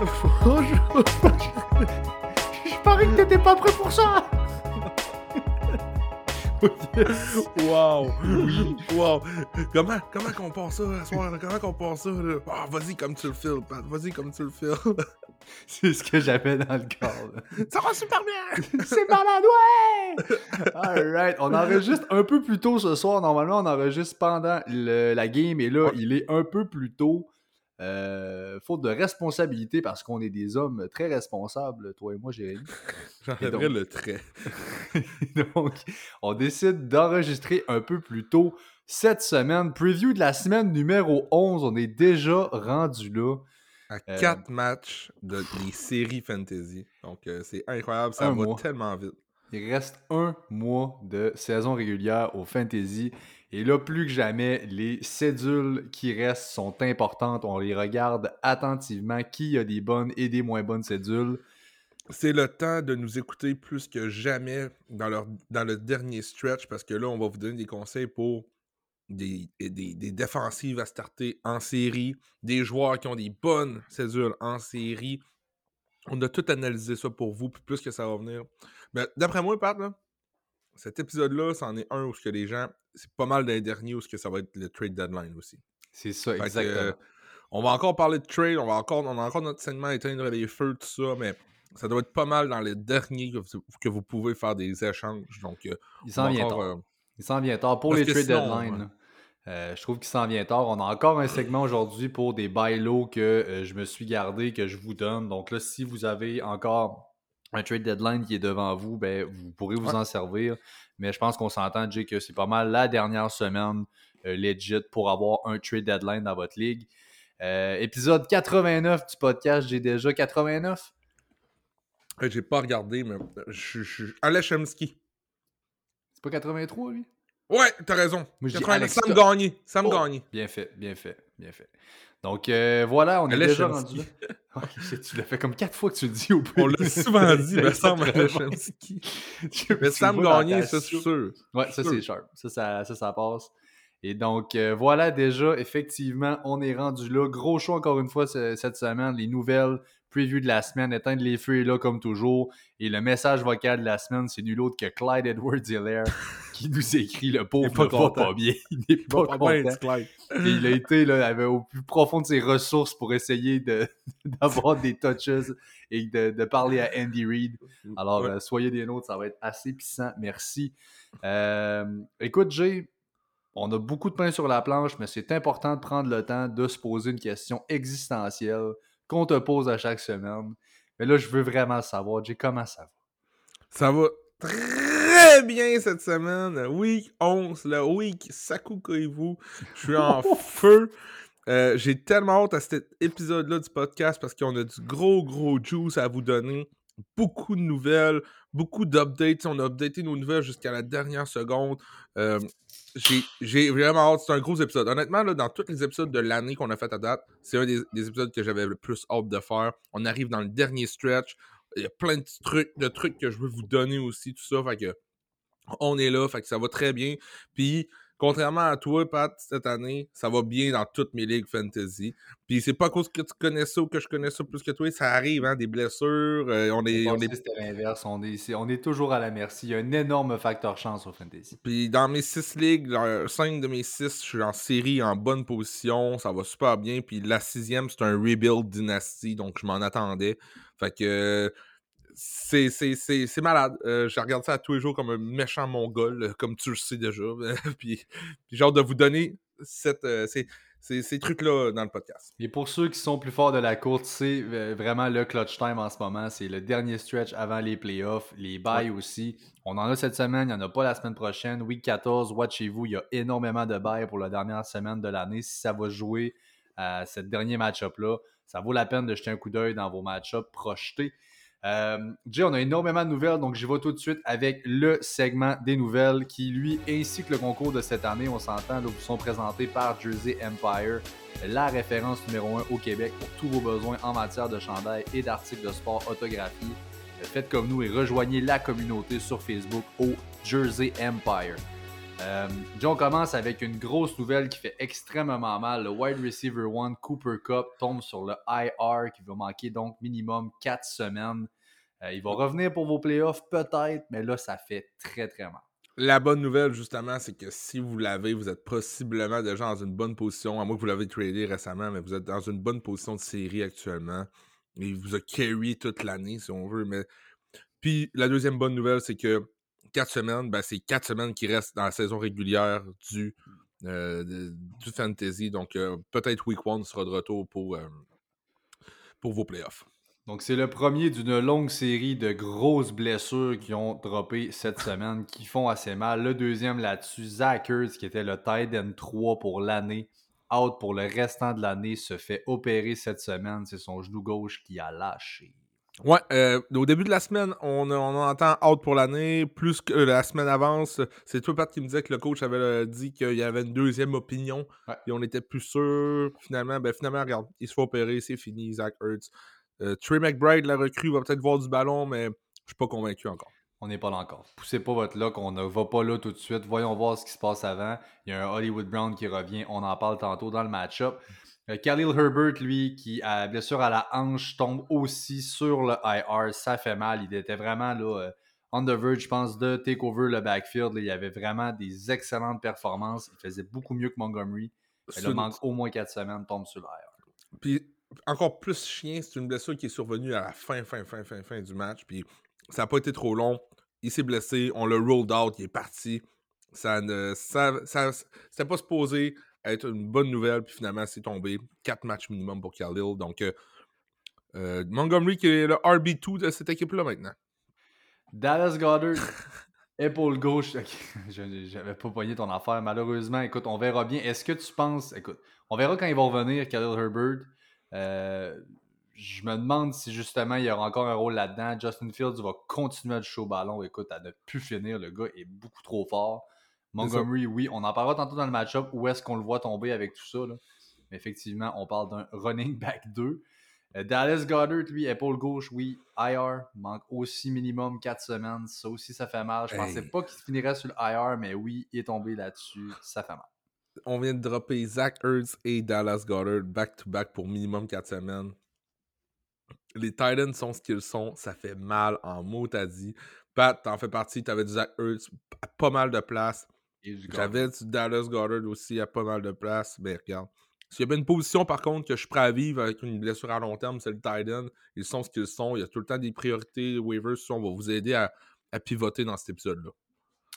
Bonjour. Je parie que t'étais pas prêt pour ça. wow! Oui, wow! Comment, comment qu'on pense ça ce soir? Comment qu'on pense ça? Là? Ah, vas-y comme tu le files, Pat. Vas-y comme tu le files. C'est ce que j'avais dans le corps. là. ça va super bien! C'est malade, ouais. Alright, on enregistre un peu plus tôt ce soir. Normalement, on enregistre pendant le- la game et là, il est un peu plus tôt. Euh, faute de responsabilité parce qu'on est des hommes très responsables, toi et moi, Jérémy. J'enlèverais le trait. Donc, on décide d'enregistrer un peu plus tôt cette semaine. Preview de la semaine numéro 11. On est déjà rendu là. À Euh, 4 matchs de, des séries fantasy. Donc, euh, c'est incroyable. Ça va mois. tellement vite. Il reste un mois de saison régulière au Fantasy. Et là, plus que jamais, les cédules qui restent sont importantes. On les regarde attentivement. Qui a des bonnes et des moins bonnes cédules? C'est le temps de nous écouter plus que jamais dans, dans le dernier stretch parce que là, on va vous donner des conseils pour des, des, défensives à starter en série, des joueurs qui ont des bonnes cédules en série. On a tout analysé ça pour vous, puis plus que ça va venir. Mais d'après moi, Pat, cet épisode-là, c'en est un où ce que les gens, c'est pas mal des derniers où que ça va être le trade deadline aussi. C'est ça, Fait que, exactement. euh, on va encore parler de trade, on, va encore, on a encore notre segment éteindre les feux, tout ça, mais ça doit être pas mal dans les derniers que vous, que vous pouvez faire des échanges. Donc, euh, Il s'en vient tard. euh, Il s'en vient tard. Pour les trade sinon, deadline, ouais. là, euh, je trouve qu'il s'en vient tard. On a encore un segment aujourd'hui pour des buy low que je me suis gardé, que je vous donne. Donc là, si vous avez encore un trade deadline qui est devant vous, ben, vous pourrez vous Ouais. en servir. Mais je pense qu'on s'entend, Jay, que c'est pas mal la dernière semaine euh, legit pour avoir un trade deadline dans votre ligue. Euh, épisode 89 du podcast, j'ai déjà 89. euh, j'ai pas regardé, mais je Alex Chemsky. C'est pas 83, lui? Ouais, t'as raison. Moi, je dis 80, Alex Sam Scott. Gagné. Sam Oh, Gagné. Bien fait, bien fait, bien fait. Donc euh, voilà, on est déjà rendu là. Tu l'as fait comme quatre fois que tu le dis au plus. On l'a souvent dit, mais Sam Alex vraiment. Chemsky. Tu- Mais Sam Gagné, ça, c'est sûr. Ouais, ça c'est sharp. Ça ça, ça, ça passe. Et donc euh, voilà déjà, effectivement, on est rendu là. Gros choix encore une fois ce- cette semaine. Les nouvelles preview de la semaine, éteindre les feux est là comme toujours. Et le message vocal de la semaine, c'est nul autre que Clyde Edwards Hilaire qui nous écrit le pauvre pas va pas bien. Il n'est pas, Pas content. bien, Clyde. Et il a été là, avait au plus profond de ses ressources pour essayer de- d'avoir des touches et de, de parler à Andy Reid. Alors, Ouais. euh, soyez des nôtres, ça va être assez puissant. Merci. Euh, écoute, Jay, on a beaucoup de pain sur la planche, mais c'est important de prendre le temps de se poser une question existentielle qu'on te pose à chaque semaine. Mais là, je veux vraiment savoir, Jay, comment ça va? Ça va très bien cette semaine. Week 11, le week Sakukoivu. Je suis en feu. Euh, J'ai tellement hâte à cet épisode-là du podcast parce qu'on a du gros, gros juice à vous donner. Beaucoup de nouvelles, beaucoup d'updates. On a updaté nos nouvelles jusqu'à la dernière seconde. J'ai- vraiment hâte. C'est un gros épisode. Honnêtement, là, dans tous les épisodes de l'année qu'on a fait à date, c'est un des, des épisodes que j'avais le plus hâte de faire. On arrive dans le dernier stretch. Il y a plein de trucs, de trucs que je veux vous donner aussi, tout ça. Fait que on est là, fait que ça va très bien. Puis, contrairement à toi, Pat, cette année, ça va bien dans toutes mes ligues fantasy. Puis, c'est pas à cause que tu connais ça ou que je connais ça plus que toi, ça arrive, hein, des blessures. euh, on est, on est C'était l'inverse. On est, on est toujours à la merci. Il y a un énorme facteur chance au fantasy. Puis dans mes six ligues, dans cinq de mes six, je suis en série en bonne position. Ça va super bien. Puis la sixième, c'est un rebuild dynasty, donc je m'en attendais. Fait que euh, c'est, c'est, c'est, c'est malade. Euh, je regarde ça à tous les jours comme un méchant mongol, euh, comme tu le sais déjà. puis, puis hâte de vous donner cette, euh, ces, ces- ces trucs-là dans le podcast. Et pour ceux qui sont plus forts de la course, c'est vraiment le clutch time en ce moment. C'est le dernier stretch avant les playoffs, les bails aussi. On en a cette semaine, il n'y en a pas la semaine prochaine. Week 14, watchez-vous, il y a énormément de bails pour la dernière semaine de l'année. Si ça va jouer à ce dernier match-up-là, ça vaut la peine de jeter un coup d'œil dans vos match-ups projetés. Euh, Jay, on a énormément de nouvelles, donc j'y vais tout de suite avec le segment des nouvelles qui, lui, ainsi que le concours de cette année, on s'entend, vous sont présentés par Jersey Empire, la référence numéro 1 au Québec pour tous vos besoins en matière de chandail et d'articles de sport autographiés. Euh, Faites comme nous et rejoignez la communauté sur Facebook au Jersey Empire. Euh, on commence avec une grosse nouvelle qui fait extrêmement mal. Le wide receiver one Cooper Cup tombe sur le IR qui va manquer donc minimum 4 semaines. Euh, il va revenir pour vos playoffs peut-être, mais là ça fait très très mal. La bonne nouvelle, justement, c'est que si vous l'avez, vous êtes possiblement déjà dans une bonne position, à moins que vous l'avez tradé récemment, mais vous êtes dans une bonne position de série actuellement. Il vous a carry toute l'année, si on veut. Mais... Puis la deuxième bonne nouvelle, c'est que 4 semaines, ben, c'est 4 semaines qui restent dans la saison régulière du, euh, du Fantasy. Donc euh, peut-être Week 1 sera de retour pour, euh, pour vos playoffs. Donc c'est le premier d'une longue série de grosses blessures qui ont droppé cette semaine, qui font assez mal. Le deuxième là-dessus, Zach Ertz, qui était le tight end 3 pour l'année, out pour le restant de l'année, se fait opérer cette semaine. C'est son genou gauche qui a lâché. Ouais, euh, au début de la semaine, on, on entend out pour l'année. Plus que la semaine avance, c'est toi, Pat, qui me disait que le coach avait euh, dit qu'il y avait une deuxième opinion. Ouais. Et on était plus sûr. Finalement, ben finalement, regarde, il se fait opérer, c'est fini, Zach. Euh, Trey McBride, la recrue, va peut-être voir du ballon, mais je suis pas convaincu encore. On n'est pas là encore. Poussez pas votre luck, on ne va pas là tout de suite. Voyons voir ce qui se passe avant. Il y a un Hollywood Brown qui revient, on en parle tantôt dans le match-up. Euh, Khalil Herbert, lui, qui a blessure à la hanche, tombe aussi sur le IR. Ça fait mal. Il était vraiment là, euh, on the verge, je pense, de take over le backfield. Là, il avait vraiment des excellentes performances. Il faisait beaucoup mieux que Montgomery. Là, une- manque au moins 4 semaines, tombe sur le IR. Puis encore plus chien, c'est une blessure qui est survenue à la fin, fin, fin, fin, fin du match. Puis ça n'a pas été trop long. Il s'est blessé, on l'a rolled out, il est parti. Ça ne, ça, ça- c'était pas supposé être une bonne nouvelle, puis finalement c'est tombé. Quatre matchs minimum pour Khalil. Donc euh, euh, Montgomery qui est le RB2 de cette équipe-là maintenant. Dallas Goddard, épaule gauche. J'avais pas poigné ton affaire. Malheureusement, écoute, on verra bien. Est-ce que tu penses. Écoute, on verra quand il va revenir, Khalil Herbert. Euh, je me demande si justement il y aura encore un rôle là-dedans. Justin Fields va continuer à toucher au ballon. Écoute, à ne plus finir. Le gars est beaucoup trop fort. Montgomery, oui, on en parlera tantôt dans le match-up. Où est-ce qu'on le voit tomber avec tout ça? là. Mais effectivement, on parle d'un running back 2. Euh, Dallas Goddard, lui, épaule gauche, oui. IR, manque aussi minimum 4 semaines. Ça aussi, ça fait mal. Je Hey. pensais pas qu'il finirait sur le IR, mais oui, il est tombé là-dessus. Ça fait mal. On vient de dropper Zach Ertz et Dallas Goddard back-to-back pour minimum 4 semaines. Les Titans sont ce qu'ils sont. Ça fait mal en mot, t'as dit. Pat, t'en fais partie. T'avais du Zach Ertz à pas mal de place. J'avais du Dallas Goddard aussi à pas mal de place. Mais regarde. S'il y avait une position, par contre, que je suis prêt à vivre avec une blessure à long terme, c'est le Titan. Ils sont ce qu'ils sont. Il y a tout le temps des priorités. Waivers, on va vous aider à, à pivoter dans cet épisode-là.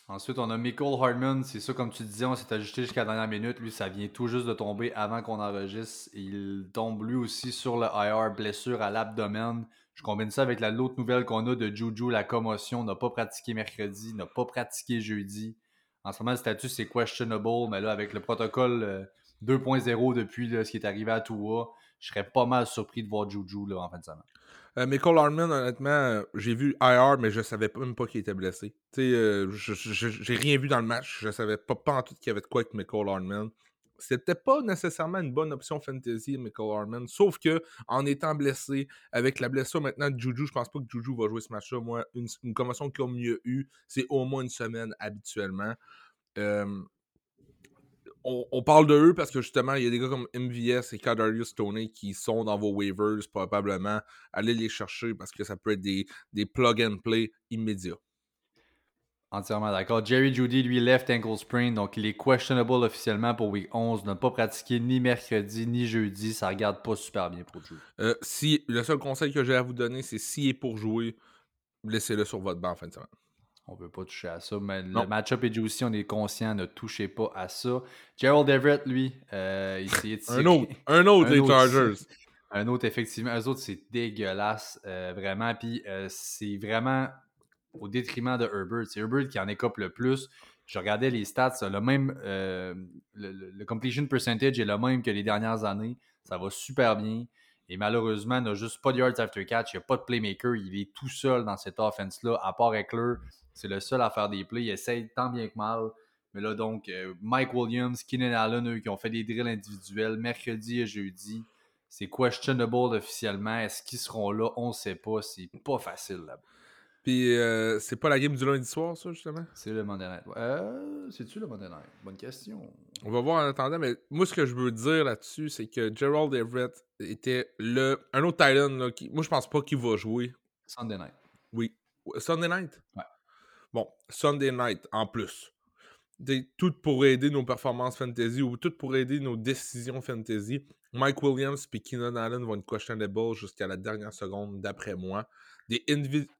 Ensuite, on a Michael Hardman. C'est ça, comme tu disais, on s'est ajusté jusqu'à la dernière minute. Lui, ça vient tout juste de tomber avant qu'on enregistre. Il tombe lui aussi sur le IR, blessure à l'abdomen. Je combine ça avec la- l'autre nouvelle qu'on a de Juju, la commotion. N'a pas pratiqué mercredi, n'a pas pratiqué jeudi. En ce moment, le statut, c'est questionable, mais là, avec le protocole euh, 2.0 depuis là, ce qui est arrivé à Tua, je serais pas mal surpris de voir Juju là, en fin de semaine. Euh, Michael Hardman, honnêtement, euh, j'ai vu IR, mais je savais même pas qu'il était blessé. Tu sais, euh, j'ai rien vu dans le match. Je savais pas, en tout qu'il y avait de quoi avec Michael Hardman. C'était pas nécessairement une bonne option fantasy, Michael Hardman. Sauf que, en étant blessé, avec la blessure maintenant de Juju, je pense pas que Juju va jouer ce match-là. Moi, une, une commotion qu'il a mieux eu, c'est au moins une semaine habituellement. On, on parle de eux parce que justement, il y a des gars comme MVS et Kadarius Stoney qui sont dans vos waivers probablement. Allez les chercher parce que ça peut être des, des plug and play immédiats. Entièrement d'accord. Jerry Judy, lui, left ankle sprain, donc il est questionable officiellement pour week 11. N'a pas pratiqué ni mercredi ni jeudi. Ça regarde pas super bien pour Judy. Euh, si, le seul conseil que j'ai à vous donner, c'est s'il est pour jouer, laissez-le sur votre banc en fin de semaine. On veut pas toucher à ça, mais Non. le match-up est juicy, on est conscient, ne touchez pas à ça. Gerald Everett, lui, euh, il de Un autre, un autre, autre, Chargers. Un autre, effectivement. Eux autres, c'est dégueulasse, euh, vraiment. Puis euh, c'est vraiment au détriment de Herbert. C'est Herbert qui en écope le plus. Je regardais les stats, le même, euh, le, le- le completion percentage est le même que les dernières années. Ça va super bien. Et malheureusement, il n'a juste pas de yards after catch. Il n'y a pas de playmaker. Il est tout seul dans cette offense-là, à part Eckler. C'est le seul à faire des plays. Il essaye tant bien que mal. Mais là, donc, euh, Mike Williams, Keenan Allen, eux, qui ont fait des drills individuels mercredi et jeudi. C'est questionable officiellement. Est-ce qu'ils seront là? On ne sait pas. C'est pas facile là-bas. Puis euh, c'est pas la game du lundi soir, ça, justement? C'est le Monday Night. Euh, C'est-tu le Monday Night? Bonne question. On va voir en attendant, mais moi, ce que je veux dire là-dessus, c'est que Gerald Everett était le. Un autre Titan, là, qui... moi, je pense pas qu'il va jouer. Sunday Night. Oui. Sunday night? Ouais. Bon, Sunday night en plus. Des- tout pour aider nos performances fantasy ou tout pour aider nos décisions fantasy. Mike Williams et Keenan Allen vont être questionable jusqu'à la dernière seconde, d'après moi. Des,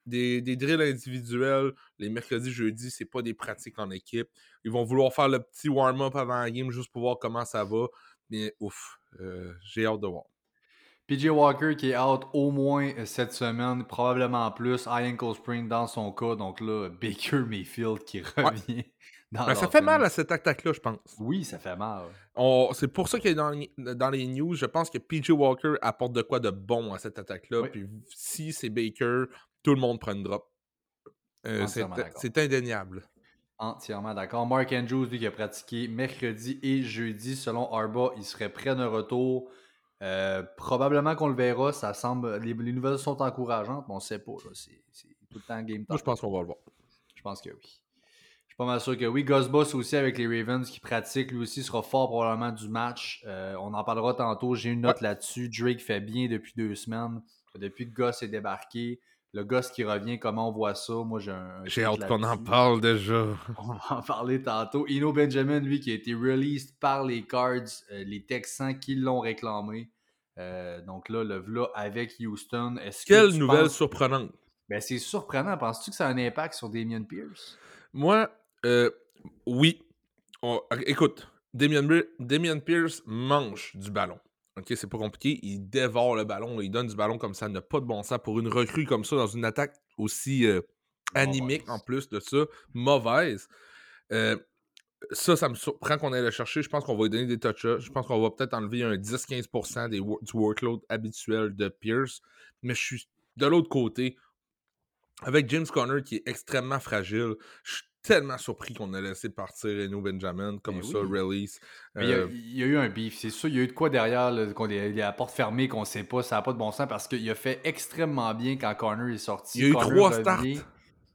des, des drills individuels, les mercredis, jeudis, c'est pas des pratiques en équipe. Ils vont vouloir faire le petit warm-up avant la game juste pour voir comment ça va. Mais ouf, euh, j'ai hâte de voir. PJ Walker qui est out au moins euh, cette semaine, probablement plus. High ankle sprain dans son cas. Donc là, Baker Mayfield qui revient. Dans Ben, ça fait mal à cette attaque-là, je pense. Oui, ça fait mal. On- C'est pour ça que dans, les- dans les news, je pense que PJ Walker apporte de quoi de bon à cette attaque-là. Oui. Puis si c'est Baker, tout le monde prend une drop. Euh, c'est indéniable. Entièrement d'accord. Mark Andrews, lui, qui a pratiqué mercredi et jeudi, selon Arba, il serait prêt de retour. Euh, probablement qu'on le verra. Ça semble. Les, les nouvelles sont encourageantes, mais on ne sait pas. C'est tout le temps game Moi, time. je pense qu'on va le voir. Je pense que oui. Suis pas mal sûr que oui. Gus Boss aussi avec les Ravens qui pratique, lui aussi sera fort probablement du match. Euh, on en parlera tantôt. J'ai une note là-dessus. Drake fait bien depuis deux semaines. Depuis que Gus est débarqué. Le Gus qui revient, comment on voit ça? Moi, j'ai un. J'ai hâte qu'on en parle déjà. On va en parler tantôt. Ino Benjamin, lui, qui a été released par les Cards, euh, les Texans qui l'ont réclamé. Euh, donc là, le v'là avec Houston. Est-ce Quelle nouvelle penses- surprenante. Ben, c'est surprenant. Penses-tu que ça a un impact sur Damien Pierce? Moi, euh, oui. On- écoute, Damien, Bi- Damien Pierce mange du ballon. Ok, c'est pas compliqué. Il dévore le ballon. Il donne du ballon comme ça. n'a pas de bon sens pour une recrue comme ça dans une attaque aussi euh, animique en plus de ça. Mauvaise. Euh, ça, ça me surprend qu'on aille le chercher. Je pense qu'on va lui donner des touches. Je pense qu'on va peut-être enlever un 10-15% des wo- du workload habituel de Pierce. Mais je suis de l'autre côté, avec James Conner qui est extrêmement fragile, je suis tellement surpris qu'on a laissé partir Reno Benjamin comme Ben ça, oui. release. Mais il y a- Euh, il y, a eu un beef, c'est sûr. Il y a eu de quoi derrière, là, qu'on est- il y a la porte fermée, qu'on sait pas, ça n'a pas de bon sens parce qu'il a fait extrêmement bien quand Connor est sorti. Il y a eu Connor trois revient- starts. Oui,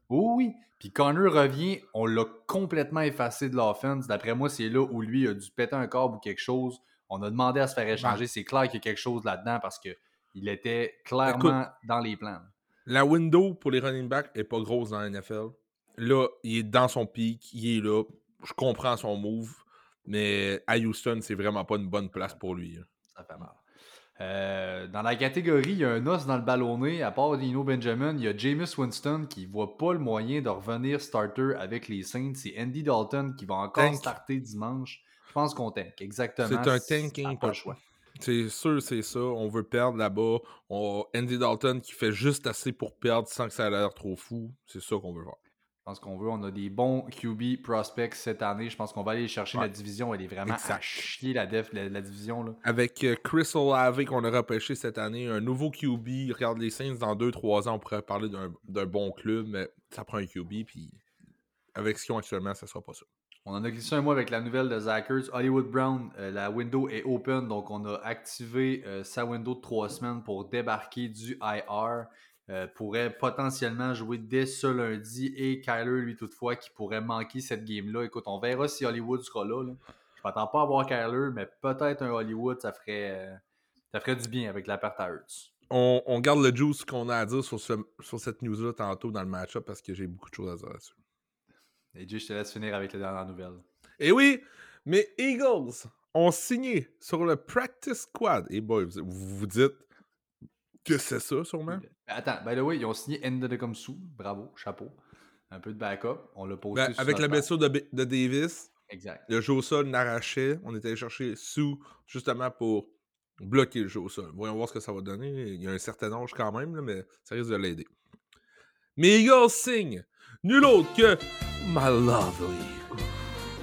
oui. Puis Connor revient, on l'a complètement effacé de l'offense. D'après moi, c'est là où lui a dû péter un câble ou quelque chose. On a demandé à se faire échanger. C'est clair qu'il y a quelque chose là-dedans parce que il était clairement dans les plans. La window pour les running backs est pas grosse dans la NFL. Là, il est dans son pic, il est là. Je comprends son move, mais à Houston, c'est vraiment pas une bonne place pour lui. hein. Ça fait mal. Euh, dans la catégorie, il y a un os dans le ballonné. À part Dino Benjamin, il y a Jameis Winston qui voit pas le moyen de revenir starter avec les Saints. C'est Andy Dalton qui va encore Tank. starter dimanche. Je pense qu'on tank, exactement. C'est un tanking pas le choix. C'est sûr, c'est ça. On veut perdre là-bas. On... Andy Dalton qui fait juste assez pour perdre sans que ça a l'air trop fou. C'est ça qu'on veut voir. Je pense qu'on veut. On a des bons QB prospects cette année. Je pense qu'on va aller chercher Ouais. la division. Elle est vraiment à Exact. chier la def, la, la division. Là. Avec euh, Chris Olave qu'on a repêché cette année, un nouveau QB. Regarde les Saints, dans 2-3 ans, on pourrait parler d'un d'un bon club, mais ça prend un QB. Puis avec ce qu'ils ont actuellement, ça sera pas ça. On en a glissé un mois avec la nouvelle de Zachers. Hollywood Brown, euh, la window est open, donc on a activé euh, sa window de trois semaines pour débarquer du IR. Euh, pourrait potentiellement jouer dès ce lundi et Kyler, lui, toutefois, qui pourrait manquer cette game-là. Écoute, on verra si Hollywood sera là. là. Je m'attends pas à voir Kyler, mais peut-être un Hollywood, ça ferait, ça ferait du bien avec la perte à Hurts. On, garde le juice qu'on a à dire sur, sur cette news-là tantôt dans le match-up parce que j'ai beaucoup de choses à dire là-dessus. Et Jay, je te laisse finir avec les dernières nouvelles. Et oui, mes Eagles ont signé sur le Practice Squad. Et boy, vous vous, dites que c'est ça, sûrement? Attends, by the way, ils ont signé Ndecomsou. Bravo, chapeau. un peu de backup. On l'a posté Ben, sur avec la blessure de, Davis, Exact. le jeu au sol n'arrachait. On était allé chercher Sue justement pour bloquer le jeu au sol. Voyons voir ce que ça va donner. Il y a un certain âge quand même, là, mais ça risque de l'aider. Mais Eagles signe nul autre que My Lovely.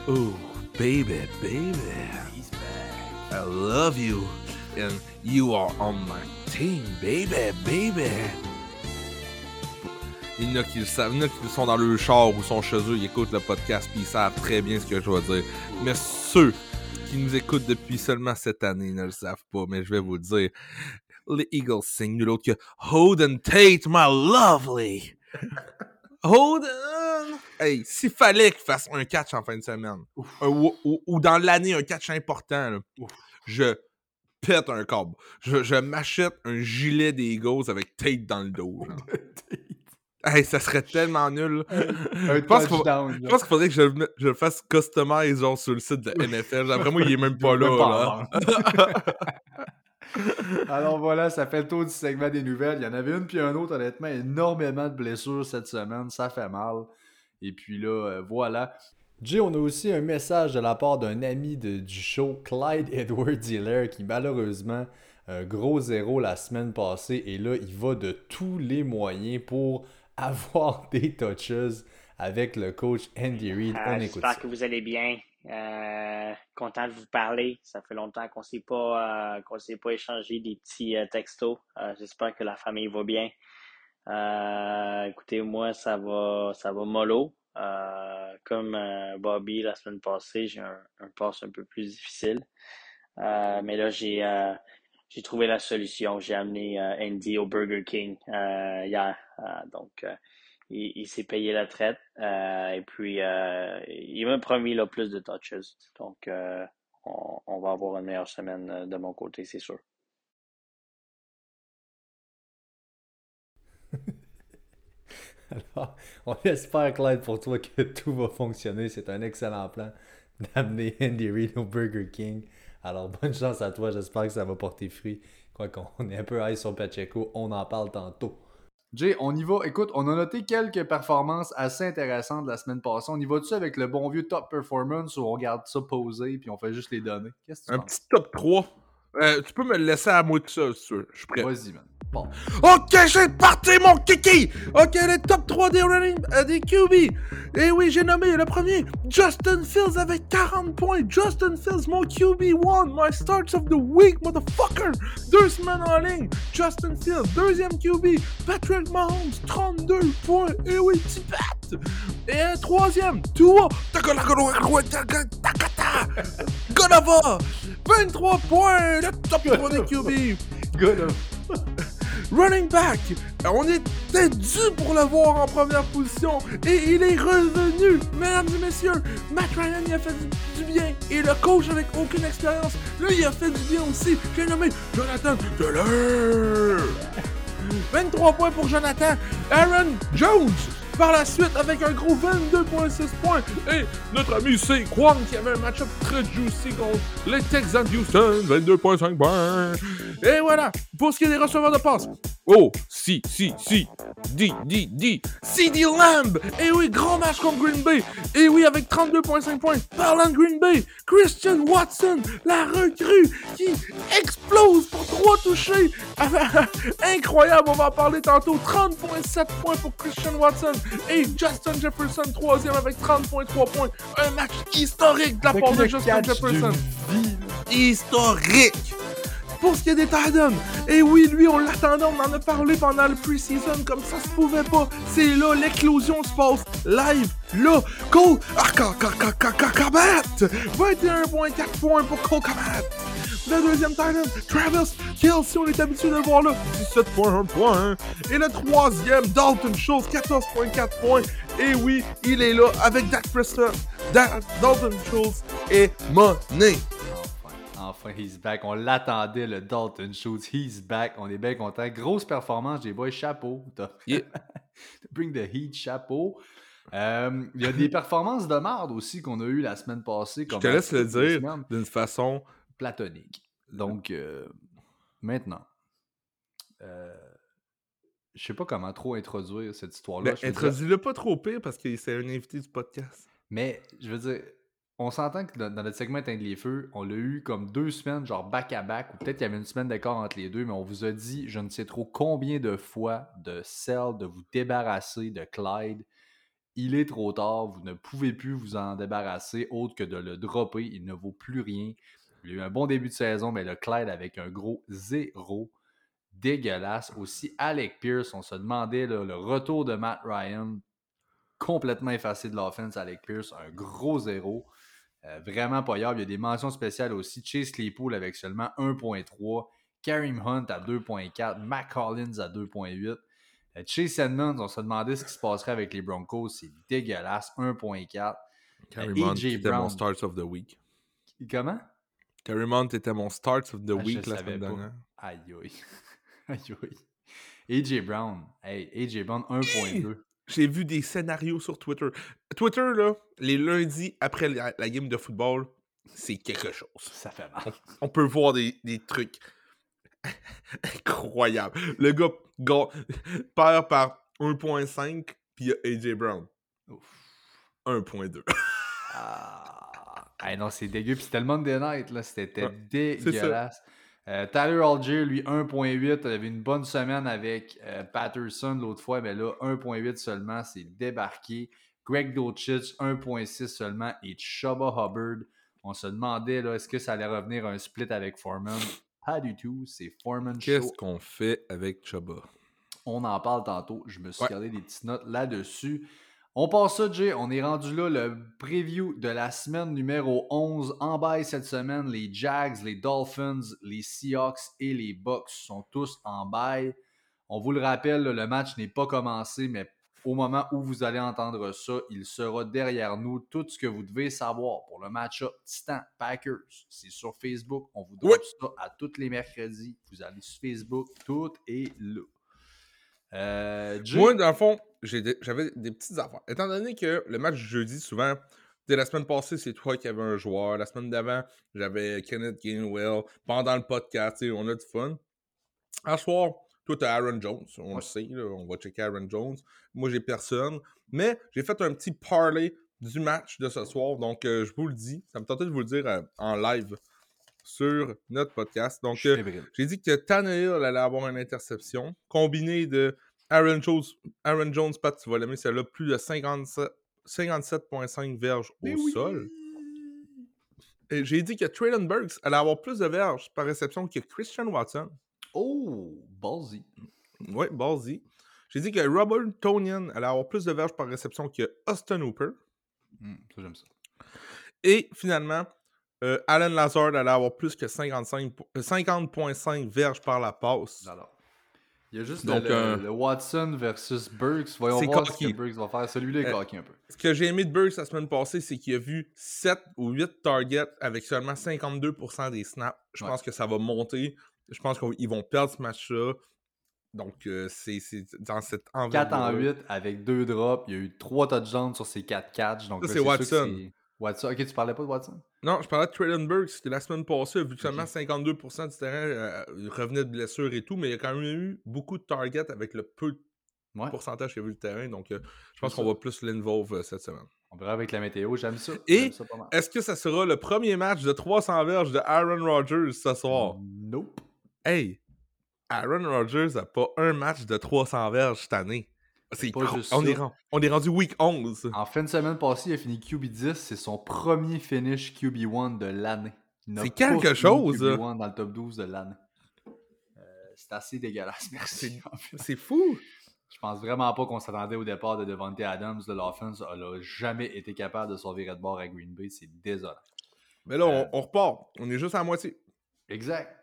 Oh, baby, baby. I love you. And you are on my team, baby, baby. Il y en a qui le savent, il y en a qui sont dans le char ou sont chez eux, ils écoutent le podcast puis ils savent très bien ce que je vais dire. Mais ceux qui nous écoutent depuis seulement cette année ne le savent pas, mais je vais vous le dire. Les Eagles sing nul autre que Holden Tate, my lovely. Holden! Hey, s'il fallait qu'il fasse un catch en fin de semaine, un- ou, ou- ou dans l'année, un catch important, là, je pète un câble. Je, je m'achète un gilet des Eagles avec Tate dans le dos. genre. Hey, ça serait tellement nul. Je pense qu'il qu'il faudrait que je, le mette- je le fasse customize genre sur le site de NFL. Après moi, il est même pas là. Même là. Alors voilà, ça fait le tour du segment des nouvelles. Il y en avait une puis un autre, honnêtement, énormément de blessures cette semaine. Ça fait mal. Et puis là, euh, voilà. Jay, on a aussi un message de la part d'un ami de- du show, Clyde Edward Hiller, qui malheureusement, un gros zéro la semaine passée. Et là, il va de tous les moyens pour avoir des touches avec le coach Andy Reid. Euh, On écoute. J'espère que vous allez bien. Euh, content de vous parler. Ça fait longtemps qu'on s'est pas euh, qu'on s'est pas échangé des petits euh, textos. J'espère que la famille va bien. Écoutez, moi, ça va ça va mollo. Comme Bobby la semaine passée, j'ai un, un un peu plus difficile. Mais là, j'ai j'ai trouvé la solution. J'ai amené Andy au Burger King hier. Donc, il, s'est payé la traite. euh, et puis, euh, il m'a promis là, plus de touches. Donc, euh, on, va avoir une meilleure semaine de mon côté, c'est sûr. Alors, on espère, Clyde, pour toi que tout va fonctionner. C'est un excellent plan d'amener Andy Reid au Burger King. Alors, bonne chance à toi. J'espère que ça va porter fruit. Quoi qu'on est un peu high sur Pacheco, on en parle tantôt. Jay, on y va. Écoute, on a noté quelques performances assez intéressantes la semaine passée. On y va-tu avec le bon vieux top performance ou on garde ça posé puis on fait juste les données? Qu'est-ce que tu Un penses? petit top 3. Euh, tu peux me le laisser à moi que ça, si tu veux. Je suis prêt. Vas-y, man. Ok, j'ai parti mon kiki! Ok, les top 3 des running euh, des QB. Et oui, j'ai nommé le premier, Justin Fields avec 40 points. Justin Fields, mon QB1, my starts of the week, motherfucker! Deux semaines en. Justin Fields, deuxième QB, Patrick Mahomes, 32 points. Et oui, petit pat! Et un troisième, Tua, Gonava, 23 points, le top 3 des QB. Good. Running back, on était dû pour le voir en première position et il est revenu, mesdames et messieurs. Matt Ryan il a fait du, du bien et le coach avec aucune expérience, lui il a fait du bien aussi. J'ai nommé Jonathan Taylor. 23 points pour Jonathan. Aaron Jones. Par la suite, avec un gros 22.6 points. Et notre ami Saquon qui avait un match-up très juicy contre les Texans Houston. 22.5 points. Et voilà. Pour ce qui est des receveurs de passe. Oh, si, si, si. D, D, D. CD Lamb. Et oui, grand match contre Green Bay. Et oui, avec 32.5 points. Parlant de Green Bay, Christian Watson, la recrue qui explose pour 3 touchés. Incroyable, on va en parler tantôt. 30.7 points pour Christian Watson. Et Justin Jefferson, troisième avec 30.3 points. Un match historique de la part de Justin Jefferson. Historique! Pour ce qui est des Titans, et oui, lui, on l'attendait, on en a parlé pendant le preseason, comme ça se pouvait pas. C'est là, l'éclosion se passe live, là. Cole, ah, Ka- Ka- Ka- Ka- Ka- Kabat! 21.4 points pour Cole Kabat. Le deuxième Titan, Travis Kelsey, on est habitué de le voir là, 17.1 points. Et le troisième, Dalton Schultz, 14.4 points. Et oui, il est là avec Dak Prescott. Da- Dalton Schultz est monnaie. Enfin, enfin, he's back. On l'attendait, le Dalton Schultz. He's back. On est bien content. Grosse performance, j'ai boys. Chapeau. Yeah. Bring the heat, chapeau. Euh, Il y a des performances de merde aussi qu'on a eues la semaine passée. Je comme te laisse le dire d'une façon platonique. Donc, euh, maintenant, euh, je sais pas comment trop introduire cette histoire-là. Ben, introduis-le pas trop pire parce que c'est un invité du podcast. Mais je veux dire, on s'entend que dans, dans notre segment Éteindre les feux, on l'a eu comme deux semaines, genre back-à-back, ou peut-être qu'il y avait une semaine d'écart entre les deux, mais on vous a dit, je ne sais trop combien de fois, de Cell, de vous débarrasser de Clyde. Il est trop tard, vous ne pouvez plus vous en débarrasser autre que de le dropper, il ne vaut plus rien. Il a eu un bon début de saison, mais le Clyde avec un gros zéro dégueulasse. Aussi, Alec Pierce, on se demandait là, le retour de Matt Ryan, complètement effacé de l'offense, Alec Pierce, un gros zéro. Euh, vraiment pas. Il y a des mentions spéciales aussi. Chase Claypool avec seulement 1.3. Kareem Hunt à 2.4. Mac Collins à 2.8. Euh, Chase Edmonds, on se demandait ce qui se passerait avec les Broncos. C'est dégueulasse. 1.4. Carrie Mount AJ était mon Brown. start of the week. Comment? Carrie Mount était mon start of the Ah, week la semaine dernière. Aïe aïe. aïe aïe. AJ Brown. Hey, AJ Brown 1.2. J'ai vu des scénarios sur Twitter. Twitter, là, les lundis après la, la game de football, c'est quelque chose. Ça fait mal. On peut voir des, des trucs incroyables. Le gars ga- perd par 1.5, puis il y a AJ Brown. Ouf. 1.2. Ah. Hey, non, c'est dégueu. Puis c'était le Monday Night, là. C'était Ouais, dégueulasse. Euh, Tyler Algier, lui, 1.8. Il avait une bonne semaine avec euh, Patterson l'autre fois, mais là, 1.8 seulement, c'est débarqué. Greg Dolchich, 1.6 seulement. Et Chuba Hubbard, on se demandait, là, est-ce que ça allait revenir à un split avec Foreman? Pas du tout. C'est Foreman Qu'est-ce qu'on fait avec Chuba? On en parle tantôt. Je me suis Ouais. gardé des petites notes là-dessus. On passe ça, Jay. On est rendu là, le preview de la semaine numéro 11. En bail cette semaine, les Jags, les Dolphins, les Seahawks et les Bucks sont tous en bail. On vous le rappelle, le match n'est pas commencé, mais au moment où vous allez entendre ça, il sera derrière nous. Tout ce que vous devez savoir pour le match-up Titan-Packers, c'est sur Facebook. On vous Ouais. ça à tous les mercredis. Vous allez sur Facebook, tout est là. Euh, Jay, Moi, dans le fond, j'avais des petites affaires. Étant donné que le match jeudi, souvent, dès la semaine passée, c'est toi qui avais un joueur. La semaine d'avant, j'avais Kenneth Gainwell. Pendant le podcast, on a du fun. À soir, toi, t'as Aaron Jones. On le sait, là, on va checker Aaron Jones. Moi, j'ai personne. Mais j'ai fait un petit parlay du match de ce soir. Donc, euh, je vous le dis. Ça me tentait de vous le dire euh, en live sur notre podcast. Donc, euh, j'ai dit que Tannehill allait avoir une interception, combiné de Aaron Jones, Aaron Jones, Pat, tu vas l'aimer, celle-là, plus de 57 57,5 verges au sol. Et j'ai dit que Traylon Burks allait avoir plus de verges par réception que Christian Watson. Oh, ballsy. Ouais, ballsy. J'ai dit que Robert Tonian allait avoir plus de verges par réception que Austin Hooper. Hmm, ça, j'aime ça. Et finalement, euh, Alan Lazard allait avoir plus que 55 po- euh, 50,5 verges par la passe. Alors, il y a juste Donc, le, euh, Watson versus Burks. Voyons voir ce coquille. que Burks va faire. Celui-là est Euh, coquille un peu. Ce que j'ai aimé de Burks la semaine passée, c'est qu'il a vu 7 ou 8 targets avec seulement 52% des snaps. Je Ouais. pense que ça va monter. Je pense qu'ils vont perdre ce match-là. Donc, euh, c'est dans cette 4 en envergure. 8 avec 2 drops. Il y a eu 3 touchdowns sur ses 4 catchs. Donc c'est Watson. Watson. Ok, tu parlais pas de Watson? Non, je parlais de Burks, qui la semaine passée vu que seulement Ok. 52% du terrain euh, revenait de blessures et tout, mais il y a quand même eu beaucoup de targets avec le peu de Ouais. pourcentage qu'il y a vu le terrain. Donc, euh, je pense qu'on va plus l'involve euh, cette semaine. On verra avec la météo. J'aime ça. Et-. Est-ce que ça sera le premier match de 300 verges de Aaron Rodgers ce soir? Nope. Hey, Aaron Rodgers a pas un match de 300 verges cette année. C'est Pas juste on, ça. est ren- on est rendu week 11. En fin de semaine passée, il a fini QB10. C'est son premier finish QB1 de l'année. N'a C'est quelque chose, hein. QB1 dans le top 12 de l'année. Euh, c'est assez dégueulasse, merci. C'est fou. Je pense vraiment pas qu'on s'attendait au départ de Devontae Adams de l'offense. Elle a jamais été capable de sauver de bord à Green Bay. C'est désolant. Mais là, Euh. on, on repart. On est juste à la moitié. Exact.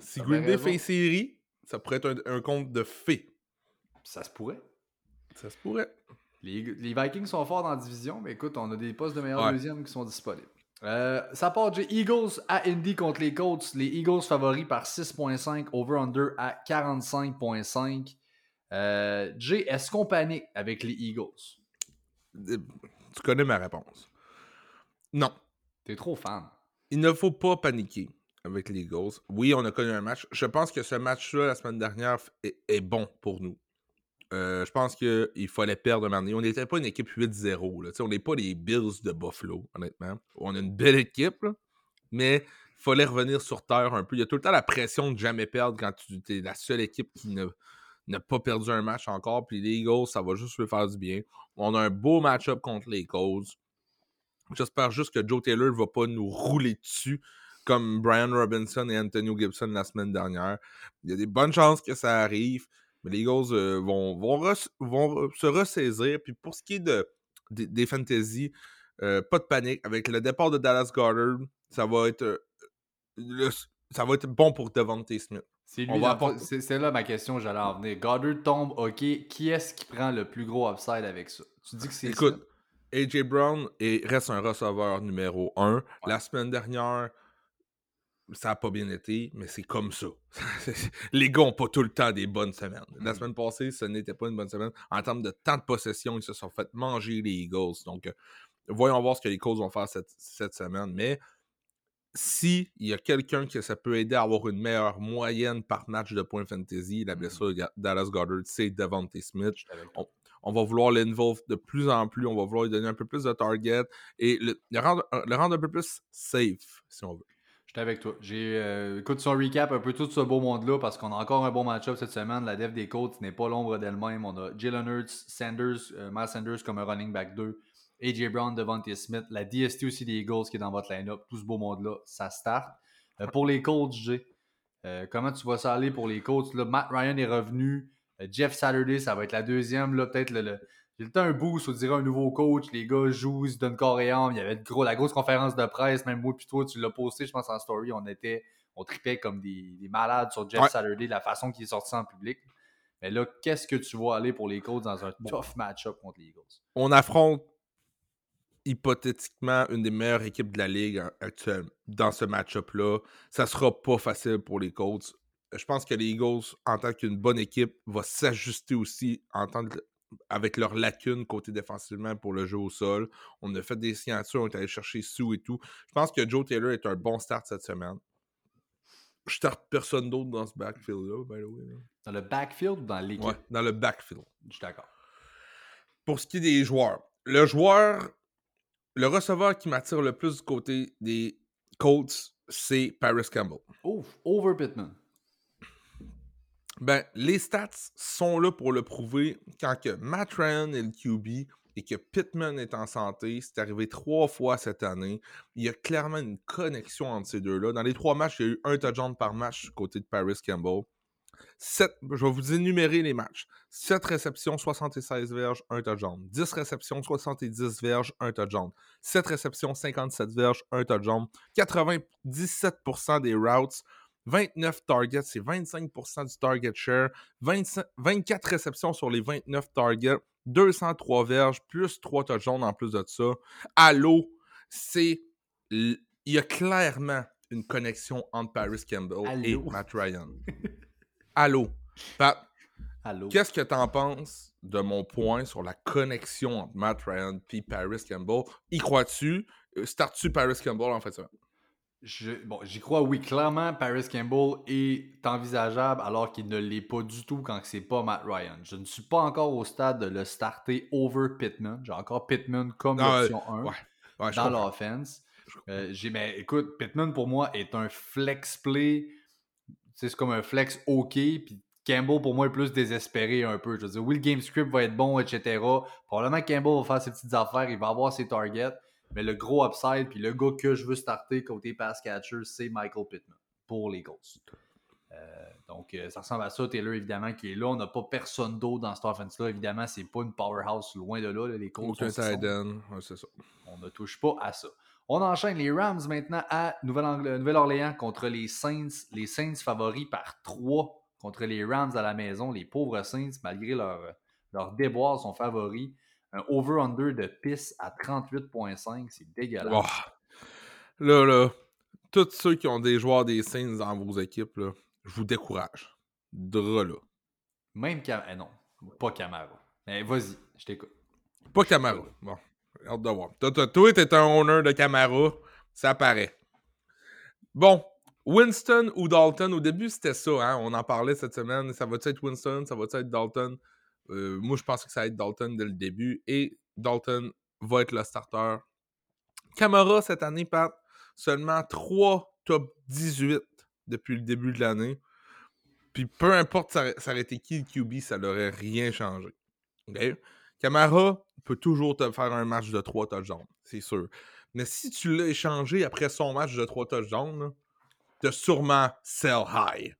Si Green Bay raison. fait une série, ça pourrait être un, un compte de fées. Ça se pourrait. Ça se pourrait. Les, les Vikings sont forts dans la division, mais écoute, on a des postes de meilleurs Ouais. deuxièmes qui sont disponibles. Euh, ça part des Eagles à Indy contre les Colts. Les Eagles favoris par 6.5, over-under à 45.5. Euh, Jay, est-ce qu'on panique avec les Eagles? Euh, Tu connais ma réponse. Non. T'es trop fan. Il ne faut pas paniquer avec les Eagles. Oui, on a connu un match. Je pense que ce match-là, la semaine dernière, est, est bon pour nous. Euh, je pense qu'il fallait perdre un. On n'était pas une équipe 8-0. là. On n'est pas les Bills de Buffalo, honnêtement. On a une belle équipe, là, mais il fallait revenir sur terre un peu. Il y a tout le temps la pression de jamais perdre quand tu es la seule équipe qui ne- n'a pas perdu un match encore. Puis les Eagles, ça va juste lui faire du bien. On a un beau match-up contre les Eagles. J'espère juste que Joe Taylor ne va pas nous rouler dessus comme Brian Robinson et Antonio Gibson la semaine dernière. Il y a des bonnes chances que ça arrive, mais les Eagles euh, vont, vont, se ressaisir. Puis pour ce qui est de, des, des fantasy, euh, pas de panique. Avec le départ de Dallas Goddard, ça va être, euh, le- ça va être bon pour Devontae Smith. C'est lui, va apporter- c'est c'est là ma question, j'allais en venir. Goddard tombe, ok. Qui est-ce qui prend le plus gros upside avec ça? Tu dis que c'est Écoute? AJ Brown est- reste un receveur numéro 1. La semaine dernière, ça n'a pas bien été, mais c'est comme ça. Les gars n'ont pas tout le temps des bonnes semaines. La Mm. semaine passée, ce n'était pas une bonne semaine. En termes de temps de possession, ils se sont fait manger les Eagles. Donc, euh, voyons voir ce que les Eagles vont faire cette, cette semaine. Mais si il y a quelqu'un que ça peut aider à avoir une meilleure moyenne par match de points fantasy, la Mhm. blessure de Dallas Goddard, c'est Devontae Smith on, on va vouloir l'involve de plus en plus, on va vouloir lui donner un peu plus de target et le, le rendre, le rendre un peu plus safe, si on veut. J'étais avec toi. J'ai, euh, écoute, si on recap un peu tout ce beau monde-là, parce qu'on a encore un bon match-up cette semaine, la def des Colts n'est pas l'ombre d'elle-même. On a Jalen Hurts, Sanders, euh, Miles Sanders comme un running back 2, AJ Brown, Devontae Smith, la DST aussi des Eagles qui est dans votre line-up. Tout ce beau monde-là, ça start. Euh, pour les Colts, Jay, euh, comment tu vas ça aller pour les Colts? Là, Matt Ryan est revenu. Euh, Jeff Saturday, ça va être la deuxième. Peut-être le- j'ai le temps un boost, on dirait un nouveau coach. Les gars jouent, ils se donnent corps et âme. Il y avait de gros, la grosse conférence de presse, même moi puis toi, tu l'as posté, je pense, en story. On était, on tripait comme des, des malades sur Jeff Ouais. Saturday, la façon qu'il est sorti en public. Mais là, qu'est-ce que tu vois aller pour les Colts dans un tough match-up contre les Eagles? On affronte hypothétiquement une des meilleures équipes de la ligue hein, actuelle dans ce match-up-là. Ça sera pas facile pour les Colts. Je pense que les Eagles, en tant qu'une bonne équipe, va s'ajuster aussi en tant que- avec leurs lacunes côté défensivement pour le jeu au sol. On a fait des signatures, on est allé chercher sous et tout. Je pense que Joe Taylor est un bon start cette semaine. Je starte personne d'autre dans ce backfield-là, by the way. Dans le backfield ou dans l'équipe? Ouais, dans le backfield. Je suis d'accord. Pour ce qui est des joueurs, le joueur, le receveur qui m'attire le plus du côté des Colts, c'est Paris Campbell. Ouf, over Pittman. Ben, les stats sont là pour le prouver. Quand que Matt Ryan est le QB et que Pittman est en santé, c'est arrivé trois fois cette année. Il y a clairement une connexion entre ces deux-là. Dans les trois matchs, il y a eu un touchdown par match côté de Paris Campbell. Sept- je vais vous énumérer les matchs. 7 réceptions, 76 verges, 1 touchdown. 10 réceptions, 70 verges, 1 touchdown. 7 réceptions, 57 verges, 1 touchdown. 97% des routes, 29 targets, c'est 25% du target share. 25 24 réceptions sur les 29 targets, 203 verges, plus 3 touchdowns en plus de ça. Allô, c'est. Il y a clairement une connexion entre Paris Campbell et. Matt Ryan. Allô? Pat, Allô? Qu'est-ce que t'en penses de mon point sur la connexion entre Matt Ryan et Paris Campbell? Y crois-tu? Euh, Start-tu Paris Campbell en fait ça? Je- bon, j'y crois, oui. Clairement, Paris Campbell est envisageable alors qu'il ne l'est pas du tout quand c'est pas Matt Ryan. Je ne suis pas encore au stade de le starter over Pittman. J'ai encore Pittman comme Ah, l'option 1 Ouais. Ouais, je dans l'offense. Euh, j'ai, mais écoute, Pittman pour moi est un flex play. C'est comme un flex OK. Puis Campbell pour moi est plus désespéré un peu. Je veux dire, oui, le game script va être bon, etc. Probablement Campbell va faire ses petites affaires, il va avoir ses targets. Mais le gros upside, puis le gars que je veux starter côté pass catcher, c'est Michael Pittman pour les Colts. Euh, donc, euh, ça ressemble à ça. Taylor, évidemment, qui est là. On n'a pas personne d'autre dans cette offense-là. Évidemment, c'est pas une powerhouse loin de là. là. Les Colts Aucun sont ce qu'ils tight sont. end. Ouais, c'est ça. On ne touche pas à ça. On enchaîne les Rams maintenant à Nouvelle-Angl- Nouvelle-Orléans contre les Saints. Les Saints favoris par 3 contre les Rams à la maison. Les pauvres Saints, malgré leur, leur déboire, sont favoris. Un over-under de pisse à 38,5. C'est dégueulasse. Oh. Là, là, tous ceux qui ont des joueurs des Saints dans vos équipes, là, je vous décourage. Dra là. Même Cam... eh non, pas Camaro. Mais vas-y, je t'écoute. Pas Camara. Bon, j'ai hâte de voir. Toi, t'es un owner de Camara. Ça paraît. Bon, Winston ou Dalton, au début, c'était ça. Hein? On en parlait cette semaine. Ça va être Winston, ça va être Dalton? Euh, moi, je pensais que ça allait être Dalton dès le début. Et Dalton va être le starter. Camara, cette année, Pat, seulement 3 top 18 depuis le début de l'année. Puis peu importe ça, aurait été qui le QB, ça n'aurait rien changé. Camara peut toujours te faire un match de 3 touchdowns, c'est sûr. Mais si tu l'as échangé après son match de 3 touchdowns, t'as sûrement sell high.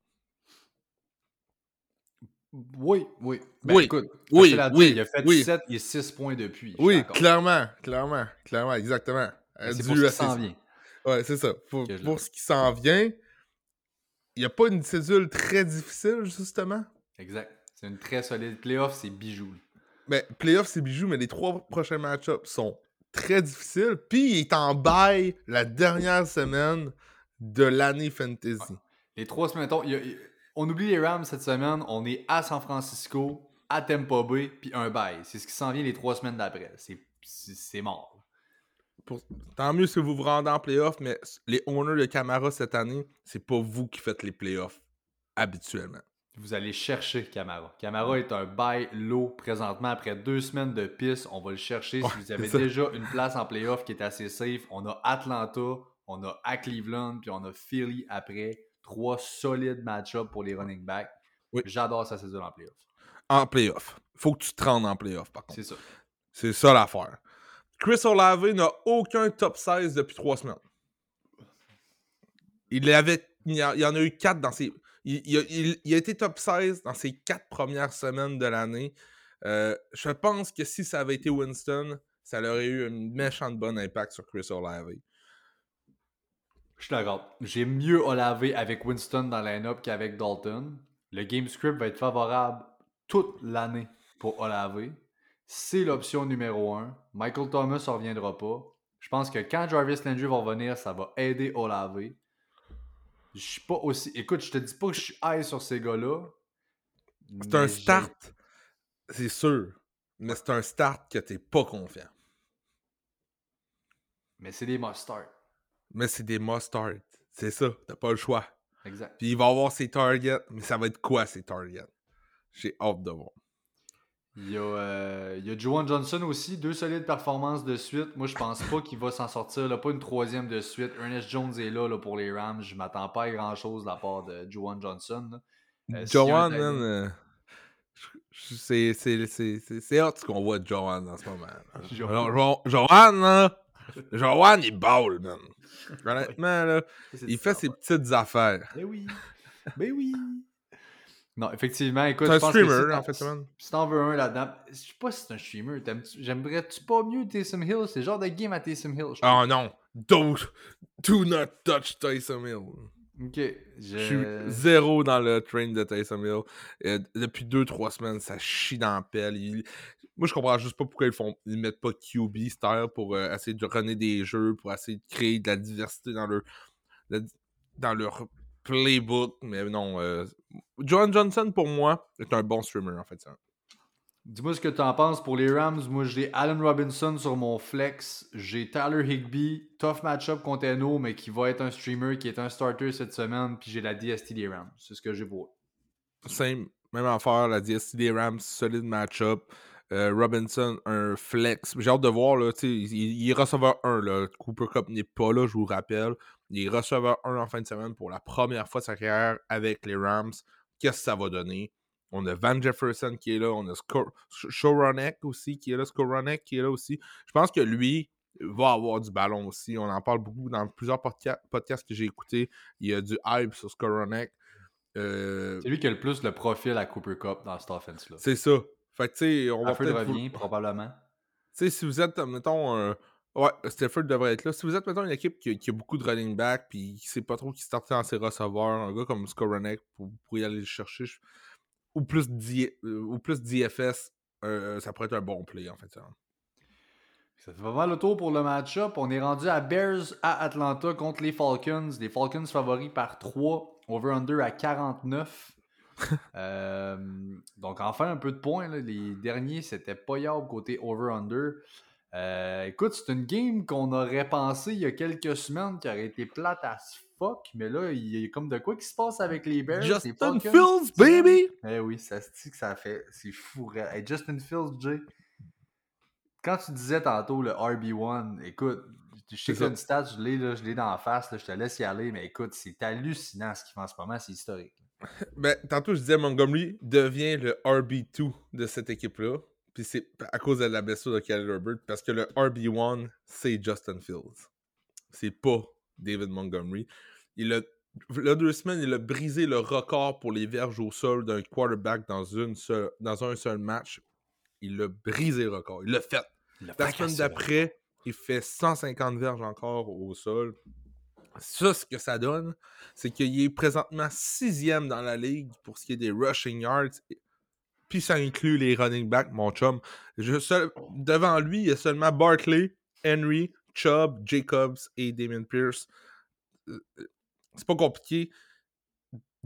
Oui, oui. Ben, Oui, écoute, oui, Il a fait oui. 7 et 6 points depuis. Oui, clairement, clairement, clairement, exactement. Euh, C'est pour ce qui s'en vient. Ouais, c'est ça. Pour, ce qui s'en vient, il n'y a pas une cédule très difficile, justement? Exact. C'est une très solide playoff, c'est bijou. Mais playoff, c'est bijou, mais les trois prochains match-ups sont très difficiles. Puis il est en bail la dernière semaine de l'année fantasy. Les trois semaines, mettons, il y a- il- on oublie les Rams cette semaine, on est à San Francisco, à Tampa Bay, puis un bail. C'est ce qui s'en vient les trois semaines d'après. C'est- mort. Pour- Tant mieux si vous vous rendez en playoff, mais les owners de Camara cette année, c'est pas vous qui faites les playoffs habituellement. Vous allez chercher Camara. Camara est un bail low présentement. Après deux semaines de piste, on va le chercher. Ouais, si vous avez déjà une place en playoff qui est assez safe, on a Atlanta, on a à Cleveland, puis on a Philly après. Trois solides match-ups pour les running backs. Oui. J'adore sa saison en playoff. En playoff. Faut que tu te rendes en playoff, par contre. C'est ça. C'est ça l'affaire. Chris Olave n'a aucun top 16 depuis trois semaines. Il, avait, il, y a- il y en a eu quatre dans ses. Il, il a, il- il a été top 16 dans ses quatre premières semaines de l'année. Euh, je pense que si ça avait été Winston, ça aurait eu un méchant bon impact sur Chris Olave. Je suis d'accord. J'ai mieux Olave avec Winston dans la line-up qu'avec Dalton. Le game script va être favorable toute l'année pour Olave. C'est l'option numéro un. Michael Thomas ne reviendra pas. Je pense que quand Jarvis Landry va revenir, ça va aider Olave. Je suis pas aussi. Écoute, je te dis pas que je suis high sur ces gars-là. C'est un start, c'est sûr. Mais c'est un start que t'es pas confiant. Mais c'est des must-start. Mais c'est des must-start. C'est ça, t'as pas le choix. Exact. Puis il va avoir ses targets, mais ça va être quoi ses targets? J'ai hâte de voir. Il y, a, euh, il y a Juwan Johnson aussi, deux solides performances de suite. Moi, je pense pas qu'il va s'en sortir. Là, pas une troisième de suite. Ernest Jones est là, là, pour les Rams. Je m'attends pas à grand-chose de la part de Juwan Johnson. Euh, timing- man, euh, c'est- hot ce qu'on voit de Joanne en ce moment. là. Jo- Alors, Jo- Joanne, là, Joanne, il balle, man. Honnêtement, là, il ça, fait ses ouais. petites affaires. Ben oui. Ben oui. Non, effectivement, écoute, C'est un je pense que streamer, si en t'en- fait. Si t'en veux un là-dedans, je sais pas si c'est un streamer. J'aimerais-tu pas mieux Taysom Hill? C'est le genre de game à Taysom Hill. Oh non, don't, do not touch Tyson Hill. Ok. Je... Je suis zéro dans le train de Tyson Hill. Euh, depuis deux, trois semaines, ça chie dans la pelle. Il- Moi, je comprends juste pas pourquoi ils font ils mettent pas QB style pour euh, essayer de runner des jeux, pour essayer de créer de la diversité dans leur, la- dans leur playbook. Mais non, euh, John Johnson, pour moi, est un bon streamer, en fait. ça. Dis-moi ce que tu en penses pour les Rams. Moi, j'ai Allen Robinson sur mon flex. J'ai Tyler Higby. Tough match-up contre Eno, mais qui va être un streamer, qui est un starter cette semaine. Puis j'ai la DST des Rams. C'est ce que j'ai pour eux. Same, même affaire, la DST des Rams, solide match-up. Euh, Robinson, un flex. J'ai hâte de voir, là, tu sais, il, il est receveur 1, là. Cooper Cup n'est pas là, je vous rappelle. Il est receveur 1 en fin de semaine pour la première fois de sa carrière avec les Rams. Qu'est-ce que ça va donner? On a Van Jefferson qui est là, on a Skowronek aussi qui est là, Skowronek qui est là aussi. Je pense que lui va avoir du ballon aussi. On en parle beaucoup dans plusieurs podca- podcasts que j'ai écoutés. Il y a du hype sur Skowronek. Euh, C'est lui qui a le plus le profil à Cooper Cup dans cette offense-là. c'est ça. Fait que, tu sais, on va peut-être... revient, probablement. Tu sais, si vous êtes, mettons, ouais, Stafford devrait être là. Si vous êtes, mettons, une équipe qui, qui a beaucoup de running back, puis qui sait pas trop qui starter dans ses receveurs, un gars comme Skoronek, pour, pour y aller le chercher, je- ou plus, d'I- euh, ou plus d'IFS, euh, ça pourrait être un bon play, en fait. Ça. Ça fait pas mal le tour pour le match-up. On est rendu à Bears à Atlanta contre les Falcons. Les Falcons favoris par 3, over-under à 49. Euh, donc, enfin, un peu de points. là. Les derniers, c'était pas yable côté over-under. Euh, écoute, c'est une game qu'on aurait pensé il y a quelques semaines qui aurait été plate à fuck? Mais là, il y a comme de quoi qui se passe avec les Bears. Justin Fields, sais, baby! Eh oui, ça se dit que ça fait. C'est fou. Hey, Justin Fields, Jay. Quand tu disais tantôt le RB1, écoute, je sais que une stat, je l'ai, là, je l'ai dans la face, là, je te laisse y aller, mais écoute, c'est hallucinant ce qu'il fait en ce moment, c'est historique. Ben, tantôt, je disais Montgomery devient le RB2 de cette équipe-là. Puis c'est à cause de la blessure de Khalil Herbert. Parce que le RB1, c'est Justin Fields. C'est pas David Montgomery. Il a, il a deux semaines, il a brisé le record pour les verges au sol d'un quarterback dans, une seule- dans un seul match. Il a brisé le record. Il l'a fait. La semaine d'après, il fait 150 verges encore au sol. Ça, ce que ça donne, c'est qu'il est présentement sixième dans la ligue pour ce qui est des rushing yards. Puis ça inclut les running backs, mon chum. Devant lui, il y a seulement Barkley, Henry, Chubb, Jacobs et Damien Pierce. Euh, euh, C'est pas compliqué.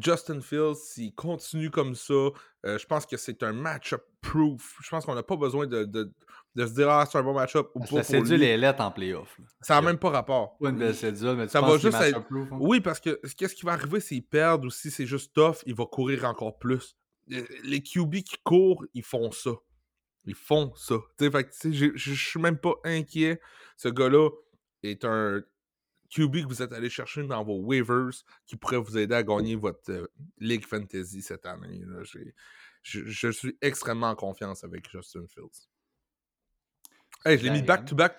Justin Fields, s'il continue comme ça, euh, je pense que c'est un match-up proof. Je pense qu'on n'a pas besoin de, de- de se dire Ah, c'est un bon match-up ou pas. la cédule lui. est lettre en playoff. là. Ça n'a même pas rapport. Pas une belle cédule, mais tu Ça va juste être- match-up proof, hein? Oui, parce que qu'est-ce qui va arriver s'ils perdent ou si c'est juste tough, il va courir encore plus. Euh, Les QB qui courent, ils font ça. Ils font ça. Je je suis même pas inquiet. Ce gars-là est un QB que vous êtes allé chercher dans vos waivers qui pourrait vous aider à gagner votre euh, League Fantasy cette année. là. Je, je suis extrêmement en confiance avec Justin Fields. Hey, je l'ai mis back-to-back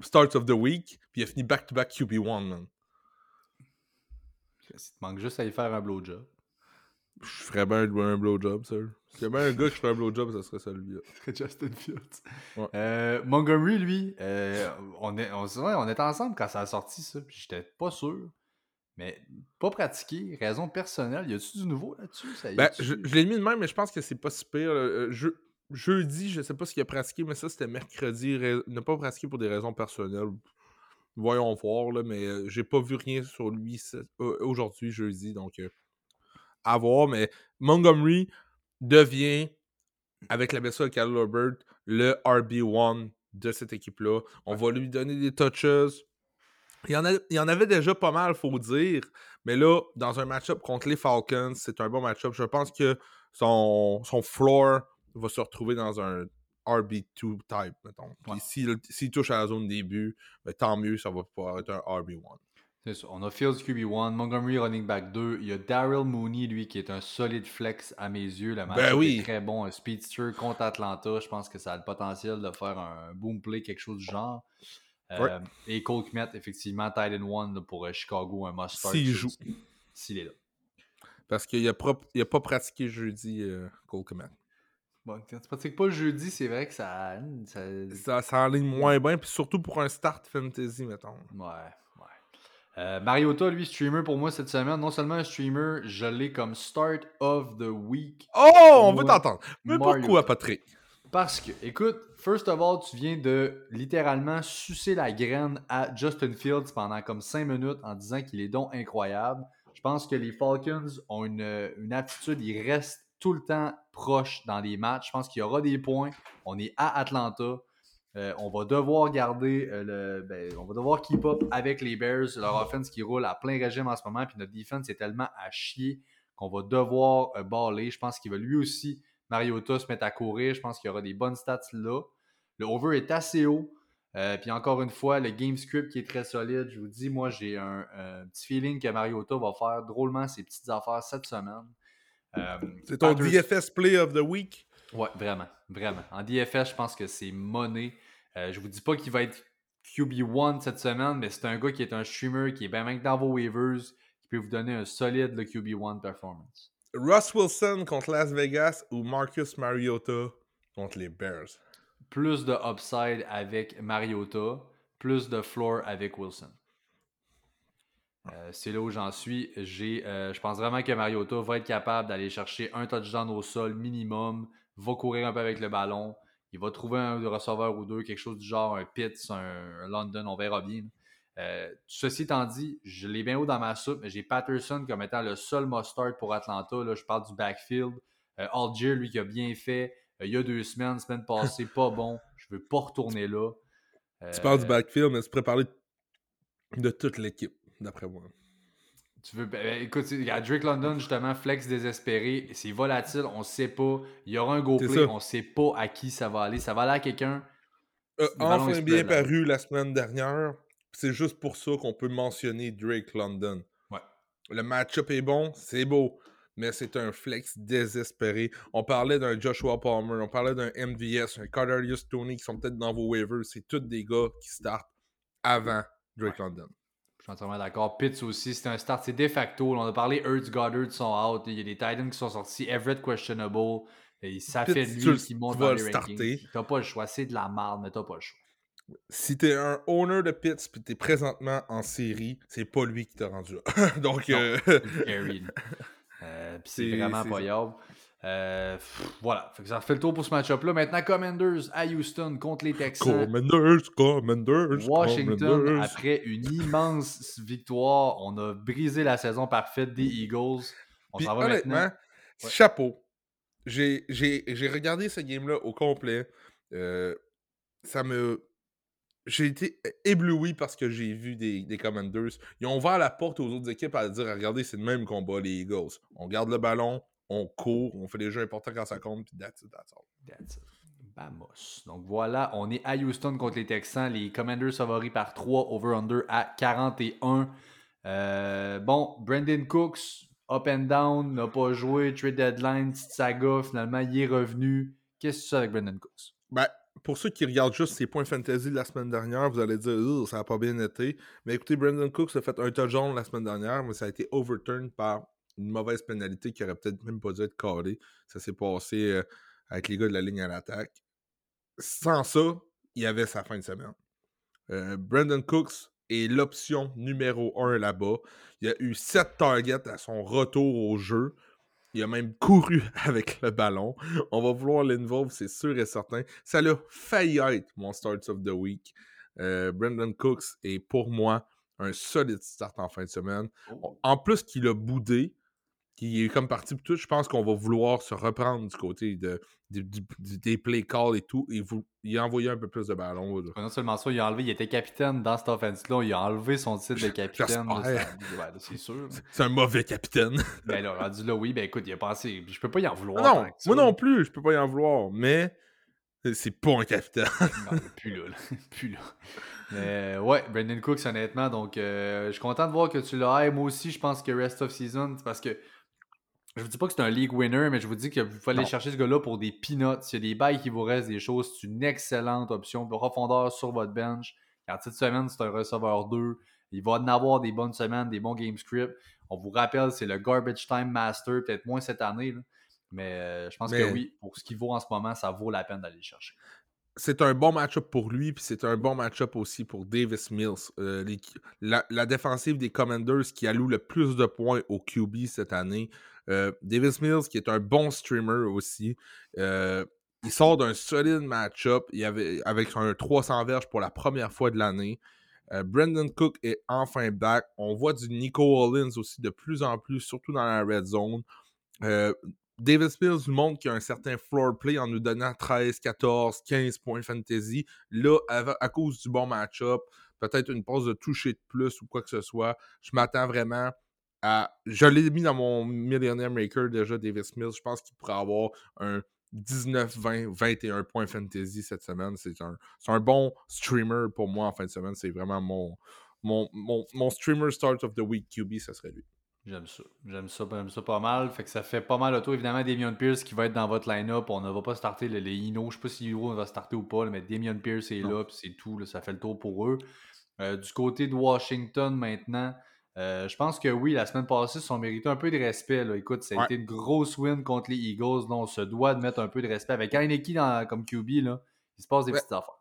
starts of the week, puis il a fini back-to-back QB1, man. Il te manque juste à y faire un blowjob. Je ferais bien un blowjob, ça. S'il y a bien un gars qui ferait un blowjob, ça serait celui-là. Justin Fields. Ouais. Euh, Montgomery, lui, euh, on, est, on, était ensemble quand ça a sorti, ça, puis j'étais pas sûr. Mais pas pratiqué, raison personnelle. Y a-tu du nouveau là-dessus? Ben, je, je l'ai mis de même, mais je pense que c'est pas si pire. Euh, je- jeudi, je sais pas ce qu'il a pratiqué, mais ça, c'était mercredi. Ne pas pratiqué pour des raisons personnelles. Voyons voir, là, mais j'ai pas vu rien sur lui aujourd'hui, jeudi, donc à voir. Mais Montgomery devient, avec la blessure de Khalil Herbert, le RB1 de cette équipe-là. On va lui donner des touches. Il y, en a, il y en avait déjà pas mal, faut dire. Mais là, dans un match-up contre les Falcons, c'est un bon match-up. Je pense que son, son floor va se retrouver dans un RB2 type, mettons. Puis Ouais. s'il, s'il touche à la zone début, ben, tant mieux, ça va pouvoir être un RB1. C'est ça. On a Fields QB1, Montgomery running back 2. Il y a Daryl Mooney, lui, qui est un solide flex à mes yeux. Le match Ben oui. est très bon. Un speedster contre Atlanta. Je pense que ça a le potentiel de faire un boom play, quelque chose du genre. Euh. Et Cole Kmet, effectivement, Titan 1 là, pour euh, Chicago, un must. S'il joue. S'il est là. Parce qu'il n'a pas pratiqué jeudi, euh, Cole Komet. Bon, quand tu pratiques pas jeudi, c'est vrai que ça. ça... Ça, ça enligne moins bien, puis surtout pour un start fantasy, mettons. Ouais. Euh, Mariota, lui, streamer pour moi cette semaine. Non seulement un streamer, je l'ai comme start of the week. Oh, on veut t'entendre. Mais pourquoi. Patrick? Parce que, écoute, first of all, tu viens de littéralement sucer la graine à Justin Fields pendant comme 5 minutes en disant qu'il est donc incroyable. Je pense que les Falcons ont une, une attitude, ils restent tout le temps proches dans les matchs. Je pense qu'il y aura des points. On est à Atlanta. Euh, on va devoir garder euh, le. ben, on va devoir keep up avec les Bears, leur offense qui roule à plein régime en ce moment. Puis notre defense est tellement à chier qu'on va devoir euh, baller. Je pense qu'il va lui aussi Mariota se mettre à courir. Je pense qu'il y aura des bonnes stats là. Le over est assez haut. Euh, puis encore une fois, le game script qui est très solide. Je vous dis, moi, j'ai un, un petit feeling que Mariota va faire drôlement ses petites affaires cette semaine. C'est ton DFS Play of the Week? Ouais, vraiment, vraiment. En DFS, je pense que c'est money. Euh, je vous dis pas qu'il va être QB1 cette semaine, mais c'est un gars qui est un streamer, qui est bien même dans vos waivers, qui peut vous donner un solide le QB1 performance. Russ Wilson contre Las Vegas ou Marcus Mariota contre les Bears? Plus de upside avec Mariota, plus de floor avec Wilson. Euh, c'est là où j'en suis. J'ai, euh, je pense vraiment que Mariota va être capable d'aller chercher un touchdown au sol minimum, va courir un peu avec le ballon, il va trouver un receveur ou deux, quelque chose du genre un Pitts, un, London, on verra bien. Euh, ceci étant dit, je l'ai bien haut dans ma soupe, mais j'ai Patterson comme étant le seul must-start pour Atlanta. Là, je parle du backfield. Euh, Algier, lui, qui a bien fait euh, il y a deux semaines, semaine passée, pas bon. Je veux pas retourner là. Tu parles du Euh, backfield, mais tu pourrais parler de toute l'équipe, d'après moi. Tu veux, ben, écoute, il y a Drake London, justement, flex désespéré. C'est volatile, on ne sait pas. Il y aura un go play, on ne sait pas à qui ça va aller. Ça va aller à quelqu'un. il enfin bien là. paru la semaine dernière. C'est juste pour ça qu'on peut mentionner Drake London. Ouais. Le match-up est bon, c'est beau, mais c'est un flex désespéré. On parlait d'un Joshua Palmer, on parlait d'un MVS, un Carterius Tony qui sont peut-être dans vos waivers. C'est tous des gars qui startent avant Drake London. Je suis entièrement d'accord. Pitts aussi, c'est un start. C'est de facto. là, on a parlé Hurts, Goddard sont out. Il y a des Titans qui sont sortis. Everett questionable. Et ça Pitts, fait lui qui monte tu dans les le rankings. T'as pas le choix. C'est de la merde, mais t'as pas le choix. Si t'es un owner de Pitts puis t'es présentement en série, c'est pas lui qui t'a rendu là. Donc, euh. Euh, c'est vraiment pas. Euh, pff, voilà. Fait que ça fait le tour pour ce match-up-là. Maintenant, Commanders à Houston contre les Texans. Commanders, Commanders, Washington, Commanders. après une immense victoire, on a brisé la saison parfaite des Eagles. On s'en va honnêtement, maintenant. Ouais. chapeau. J'ai j'ai- j'ai regardé ce game-là au complet. Euh, ça me. J'ai été ébloui parce que j'ai vu des, des Commanders. Ils ont ouvert la porte aux autres équipes à dire regardez, c'est le même combat, les Eagles. On garde le ballon, on court, on fait des jeux importants quand ça compte, puis that's it, that's all. That's it. Vamos. Donc voilà, on est à Houston contre les Texans. Les Commanders favoris par 3, over-under à 41. Euh, bon, Brandon Cooks, up and down, n'a pas joué, trade deadline, petite saga, finalement, il est revenu. Qu'est-ce que tu sais avec Brandon Cooks? Ben, pour ceux qui regardent juste ses points fantasy de la semaine dernière, vous allez dire ça n'a pas bien été. Mais écoutez, Brandon Cooks a fait un touchdown la semaine dernière, mais ça a été overturned par une mauvaise pénalité qui aurait peut-être même pas dû être callée. Ça s'est passé euh, avec les gars de la ligne à l'attaque. Sans ça, il y avait sa fin de semaine. Euh, Brandon Cooks est l'option numéro 1 là-bas. Il a eu 7 targets à son retour au jeu. Il a même couru avec le ballon. On va vouloir l'involve, c'est sûr et certain. Ça l'a failli être mon start of the week. Euh, Brandon Cooks est pour moi un solide start en fin de semaine. En plus qu'il a boudé, qu'il est comme parti pour tout, je pense qu'on va vouloir se reprendre du côté de, des play calls et tout. Et vous, il a envoyé un peu plus de ballons. là. Non seulement ça, il a enlevé, il était capitaine dans cette offense-là, il a enlevé son titre de capitaine. c'est sûr. C'est un mauvais capitaine. Ben là, rendu là, oui, ben écoute, il a pensé. Je peux pas y en vouloir. non, que ça, moi non plus, je peux pas y en vouloir, mais c'est pas un capitaine. Non, plus là, là. plus là. Mais ouais, Brandon Cooks, honnêtement, donc euh, je suis content de voir que tu l'as. Moi aussi, je pense que Rest of Season, parce que je vous dis pas que c'est un league winner, mais je vous dis que vous Non. chercher ce gars-là pour des peanuts. S'il y a des bails qui vous restent, des choses, c'est une excellente option. Profondeur sur votre bench. Car cette semaine, c'est un receveur 2. Il va en avoir des bonnes semaines, des bons game scripts. On vous rappelle, c'est le Garbage Time Master, peut-être moins cette année. là. Mais euh, je pense Mais- que oui, pour ce qu'il vaut en ce moment, ça vaut la peine d'aller le chercher. c'est un bon match-up pour lui, puis c'est un bon match-up aussi pour Davis Mills. Euh, les- la, la défensive des Commanders qui alloue le plus de points au QB cette année. Euh, Davis Mills qui est un bon streamer aussi. Euh, il sort d'un solide match-up il avait, avec un 300 verges pour la première fois de l'année. Euh, Brandon Cook est enfin back. On voit du Nico Hollins aussi de plus en plus, surtout dans la red zone. Euh, Davis Mills nous montre qu'il y a un certain floor play en nous donnant 13, 14, 15 points fantasy. Là, à, à cause du bon match-up, peut-être une pause de toucher de plus ou quoi que ce soit, je m'attends vraiment Je l'ai mis dans mon Millionaire Maker déjà, Davis Mills. Je pense qu'il pourrait avoir un 19, 20, 21 points fantasy cette semaine. C'est un, un bon streamer pour moi en fin de semaine. C'est vraiment mon, mon, mon, mon streamer start of the week QB, ça serait lui. J'aime ça. J'aime ça, j'aime ça pas mal. Fait que ça fait pas mal le tour. Évidemment, Damien Pierce qui va être dans votre line-up. On ne va pas starter le- les Ino. Je sais pas si Ino va starter ou pas, mais Damien Pierce est là, puis c'est tout. là, ça fait le tour pour eux. Euh, du côté de Washington maintenant, euh, je pense que oui, la semaine passée, ils se sont mérités un peu de respect. Là. Écoute, ça a Ouais. été une grosse win contre les Eagles. On se doit de mettre un peu de respect. Avec Heineke dans, comme QB, là, il se passe des Ouais. petites affaires.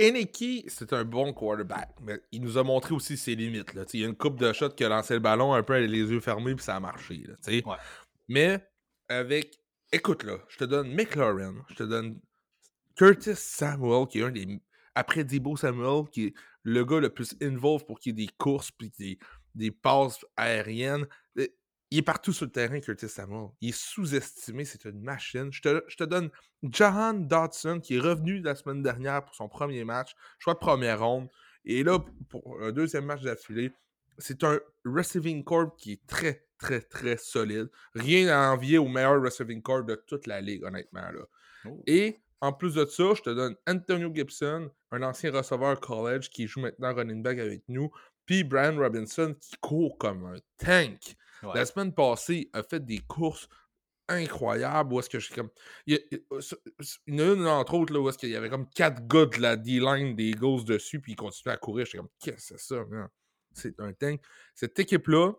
Eneki, c'est un bon quarterback, mais il nous a montré aussi ses limites. Là. Il y a une coupe de shots qui a lancé le ballon un peu avec les yeux fermés, puis ça a marché. Là. Ouais. Mais avec. Écoute, là, je te donne McLaurin, je te donne Curtis Samuel, qui est un des. Après Debo Samuel, qui est le gars le plus involved pour qu'il y ait des courses puis des, des passes aériennes. Il est partout sur le terrain, Curtis Samuel. Il est sous-estimé, c'est une machine. Je te, je te donne Jahan Dodson, qui est revenu la semaine dernière pour son premier match, choix de première ronde. Et là, pour un deuxième match d'affilée, c'est un receiving corps qui est très, très, très solide. Rien à envier au meilleur receiving corps de toute la ligue, honnêtement. Là. Oh. Et en plus de ça, je te donne Antonio Gibson, un ancien receveur college qui joue maintenant running back avec nous, puis Brian Robinson qui court comme un tank. Ouais. La semaine passée, a fait des courses incroyables où est-ce que je suis comme. Il y, en a une, entre autres, là, où est-ce qu'il y avait comme quatre gars de la D-line des Eagles dessus, puis ils continuaient à courir. J'étais comme, qu'est-ce que c'est ça, man? C'est un tank. Cette équipe-là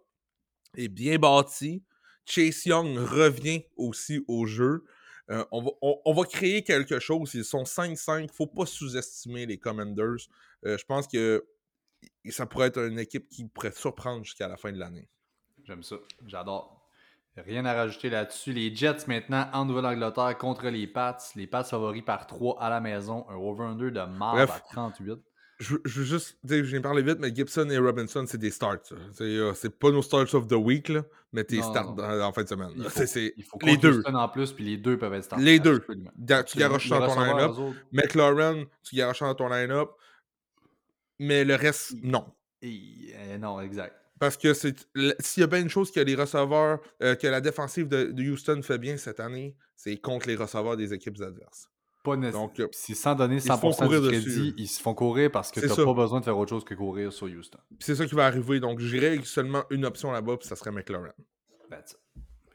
est bien bâtie. Chase Young revient aussi au jeu. Euh, on, va, on, on, va, créer quelque chose. Ils sont 5-5. Il ne faut pas sous-estimer les Commanders. Euh, je pense que ça pourrait être une équipe qui pourrait surprendre jusqu'à la fin de l'année. J'aime ça. J'adore. Rien à rajouter là-dessus. Les Jets maintenant en Nouvelle-Angleterre contre les Pats. Les Pats favoris par 3 à la maison. Un over-under de marde à 38. Je, je, veux juste dire, je viens parler vite, mais Gibson et Robinson, c'est des starts. C'est euh, pas nos starts of the week, là, mais tes starts en fin de semaine. Il faut, c'est il faut les deux. en plus, puis les deux peuvent être startés. Les deux. Absolument. Tu garoches dans ton line-up. McLaurin, tu garoches dans ton line-up. Mais le reste, non. Et, euh, non, exact. Parce que s'il y a bien une chose que les receveurs, euh, que la défensive de, de, Houston fait bien cette année, c'est contre les receveurs des équipes adverses. Pas Donc, c'est sans donner 100% de crédit, dessus. ils se font courir parce que tu n'as pas besoin de faire autre chose que courir sur Houston. C'est ça qui va arriver. Donc, j'irai seulement une option là-bas, puis ça serait McLaurin. That's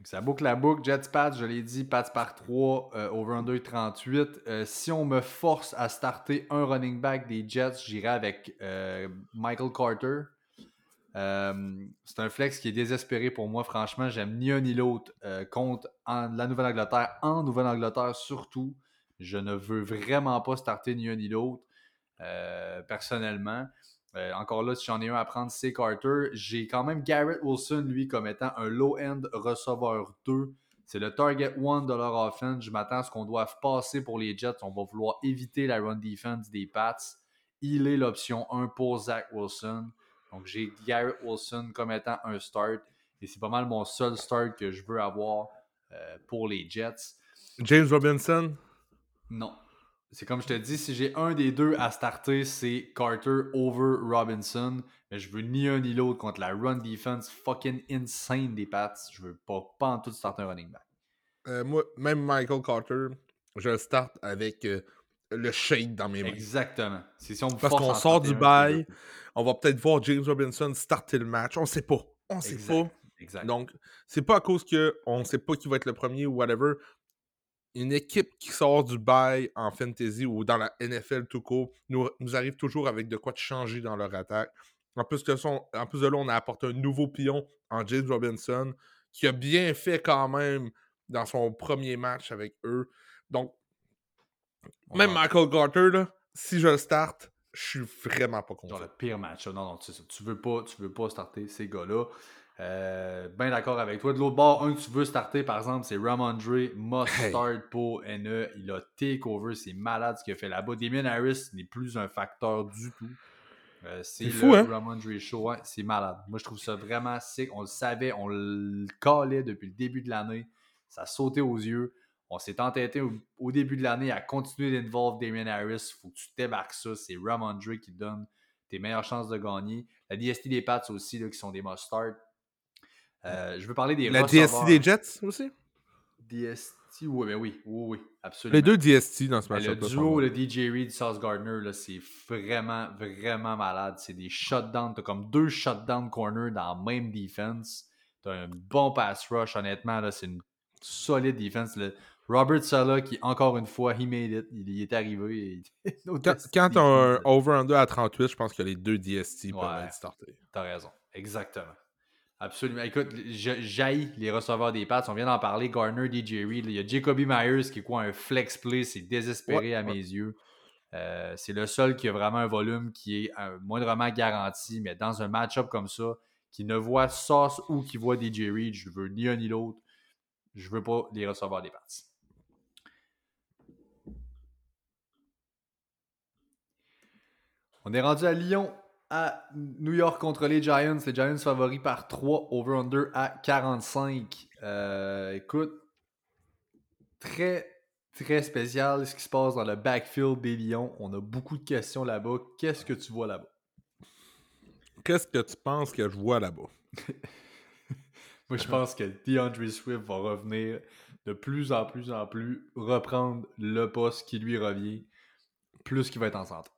ça boucle la boucle. Jets Pats, je l'ai dit, Pats par 3, euh, over-under 38. Euh, si on me force à starter un running back des Jets, j'irai avec euh, Michael Carter. C'est un flex qui est désespéré pour moi. Franchement, j'aime ni un ni l'autre contre en, la Nouvelle-Angleterre, en Nouvelle-Angleterre surtout. Je ne veux vraiment pas starter ni un ni l'autre, personnellement. Euh, encore là, si j'en ai un à prendre, c'est Carter. J'ai quand même Garrett Wilson, lui, comme étant un low-end receveur 2. C'est le target 1 de leur offense. Je m'attends à ce qu'on doive passer pour les Jets. On va vouloir éviter la run defense des Pats. Il est l'option 1 pour Zach Wilson. Donc, j'ai Garrett Wilson comme étant un start. Et c'est pas mal mon seul start que je veux avoir euh, pour les Jets. James Robinson? Non c'est comme je te dis, si j'ai un des deux à starter, c'est Carter over Robinson. Mais je veux ni un ni l'autre contre la run defense fucking insane des Pats. Je veux pas, pas en tout starter un running back. Euh, moi, même Michael Carter, je start avec euh, le shade dans mes mains. Exactement. Si on Parce qu'on sort du bail, on va peut-être voir James Robinson starter le match. On sait pas. On sait exact. pas. Exact. Donc, c'est pas à cause qu'on sait pas qui va être le premier ou whatever une équipe qui sort du bail en fantasy ou dans la NFL tout court nous, nous arrive toujours avec de quoi de changer dans leur attaque. En plus, de son, en plus de là, on a apporté un nouveau pion en James Robinson qui a bien fait quand même dans son premier match avec eux. Donc, on même. Michael Carter, là, si je le start, je suis vraiment pas content. Dans le pire match. Non, non, tu, tu veux pas, tu veux pas starter ces gars-là. Euh, ben d'accord avec toi. De l'autre bord, un que tu veux starter, par exemple, c'est Ramondre must hey. start pour NE. Il a take over, c'est malade ce qu'il a fait là-bas. Damien Harris n'est plus un facteur du tout. Euh, c'est le fou, hein? Ramondre Show, c'est malade. Moi, je trouve ça vraiment sick. On le savait, on le calait depuis le début de l'année. Ça sautait aux yeux. On s'est entêté au, au, début de l'année à continuer d'involve Damien Harris. Faut que tu débarques ça. C'est Ramondre qui donne tes meilleures chances de gagner. La DST des Pats aussi, là, qui sont des must-start. Euh, je veux parler des La receveurs. DST des Jets aussi? DST, oui, ben oui, oui, oui, absolument. Les deux DST dans ce match Le duo, le DJ Reed, Sauce Gardner, c'est vraiment, vraiment malade. C'est des shutdowns. T'as comme deux shutdown corners dans la même defense. T'as un bon pass rush, honnêtement. C'est une solide defense. Le Robert Sala, qui, encore une fois, he made it. Il y est arrivé. Et... quand quand t'as un over-under à 38, je pense que les deux DST ouais, peuvent être startés. T'as raison. Exactement. Absolument. Écoute, j'aille les receveurs des Pats. On vient d'en parler. Garner, DJ Reed. Il y a Jacoby Myers qui est quoi un flex play. C'est désespéré ouais, à ouais. mes yeux. Euh, c'est le seul qui a vraiment un volume qui est euh, moindrement garanti. Mais dans un match-up comme ça, qui ne voit Sauce ou qui voit DJ Reed, je veux ni un ni l'autre. Je veux pas les receveurs des Pats. On est rendu à Lyon à New York contre les Giants. Les Giants favoris par 3, over-under à 45. Euh, écoute, très, très spécial ce qui se passe dans le backfield des Lions. On a beaucoup de questions là-bas. Qu'est-ce que tu vois là-bas? Qu'est-ce que tu penses que je vois là-bas? Moi, je pense que DeAndre Swift va revenir de plus en plus en plus, reprendre le poste qui lui revient, plus qu'il va être en santé.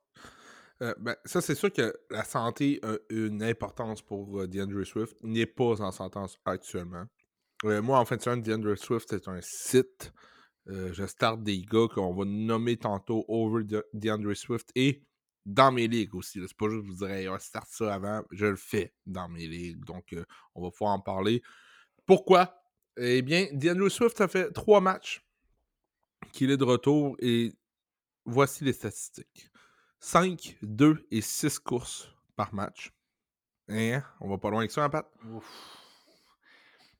Euh, ben, ça, c'est sûr que la santé a une importance pour euh, DeAndre Swift. Il n'est pas en santé actuellement. Euh, moi, en fin de semaine, DeAndre Swift, c'est un site. je starte des gars qu'on va nommer tantôt over de- DeAndre Swift et dans mes ligues aussi. C'est pas juste vous dire, Hey, on start ça avant. Je le fais dans mes ligues. Donc, euh, on va pouvoir en parler. Pourquoi? Eh bien, DeAndre Swift a fait trois matchs qu'il est de retour et voici les statistiques. 5, 2 et 6 courses par match. Hein? On va pas loin avec ça, hein, Pat? Ouf.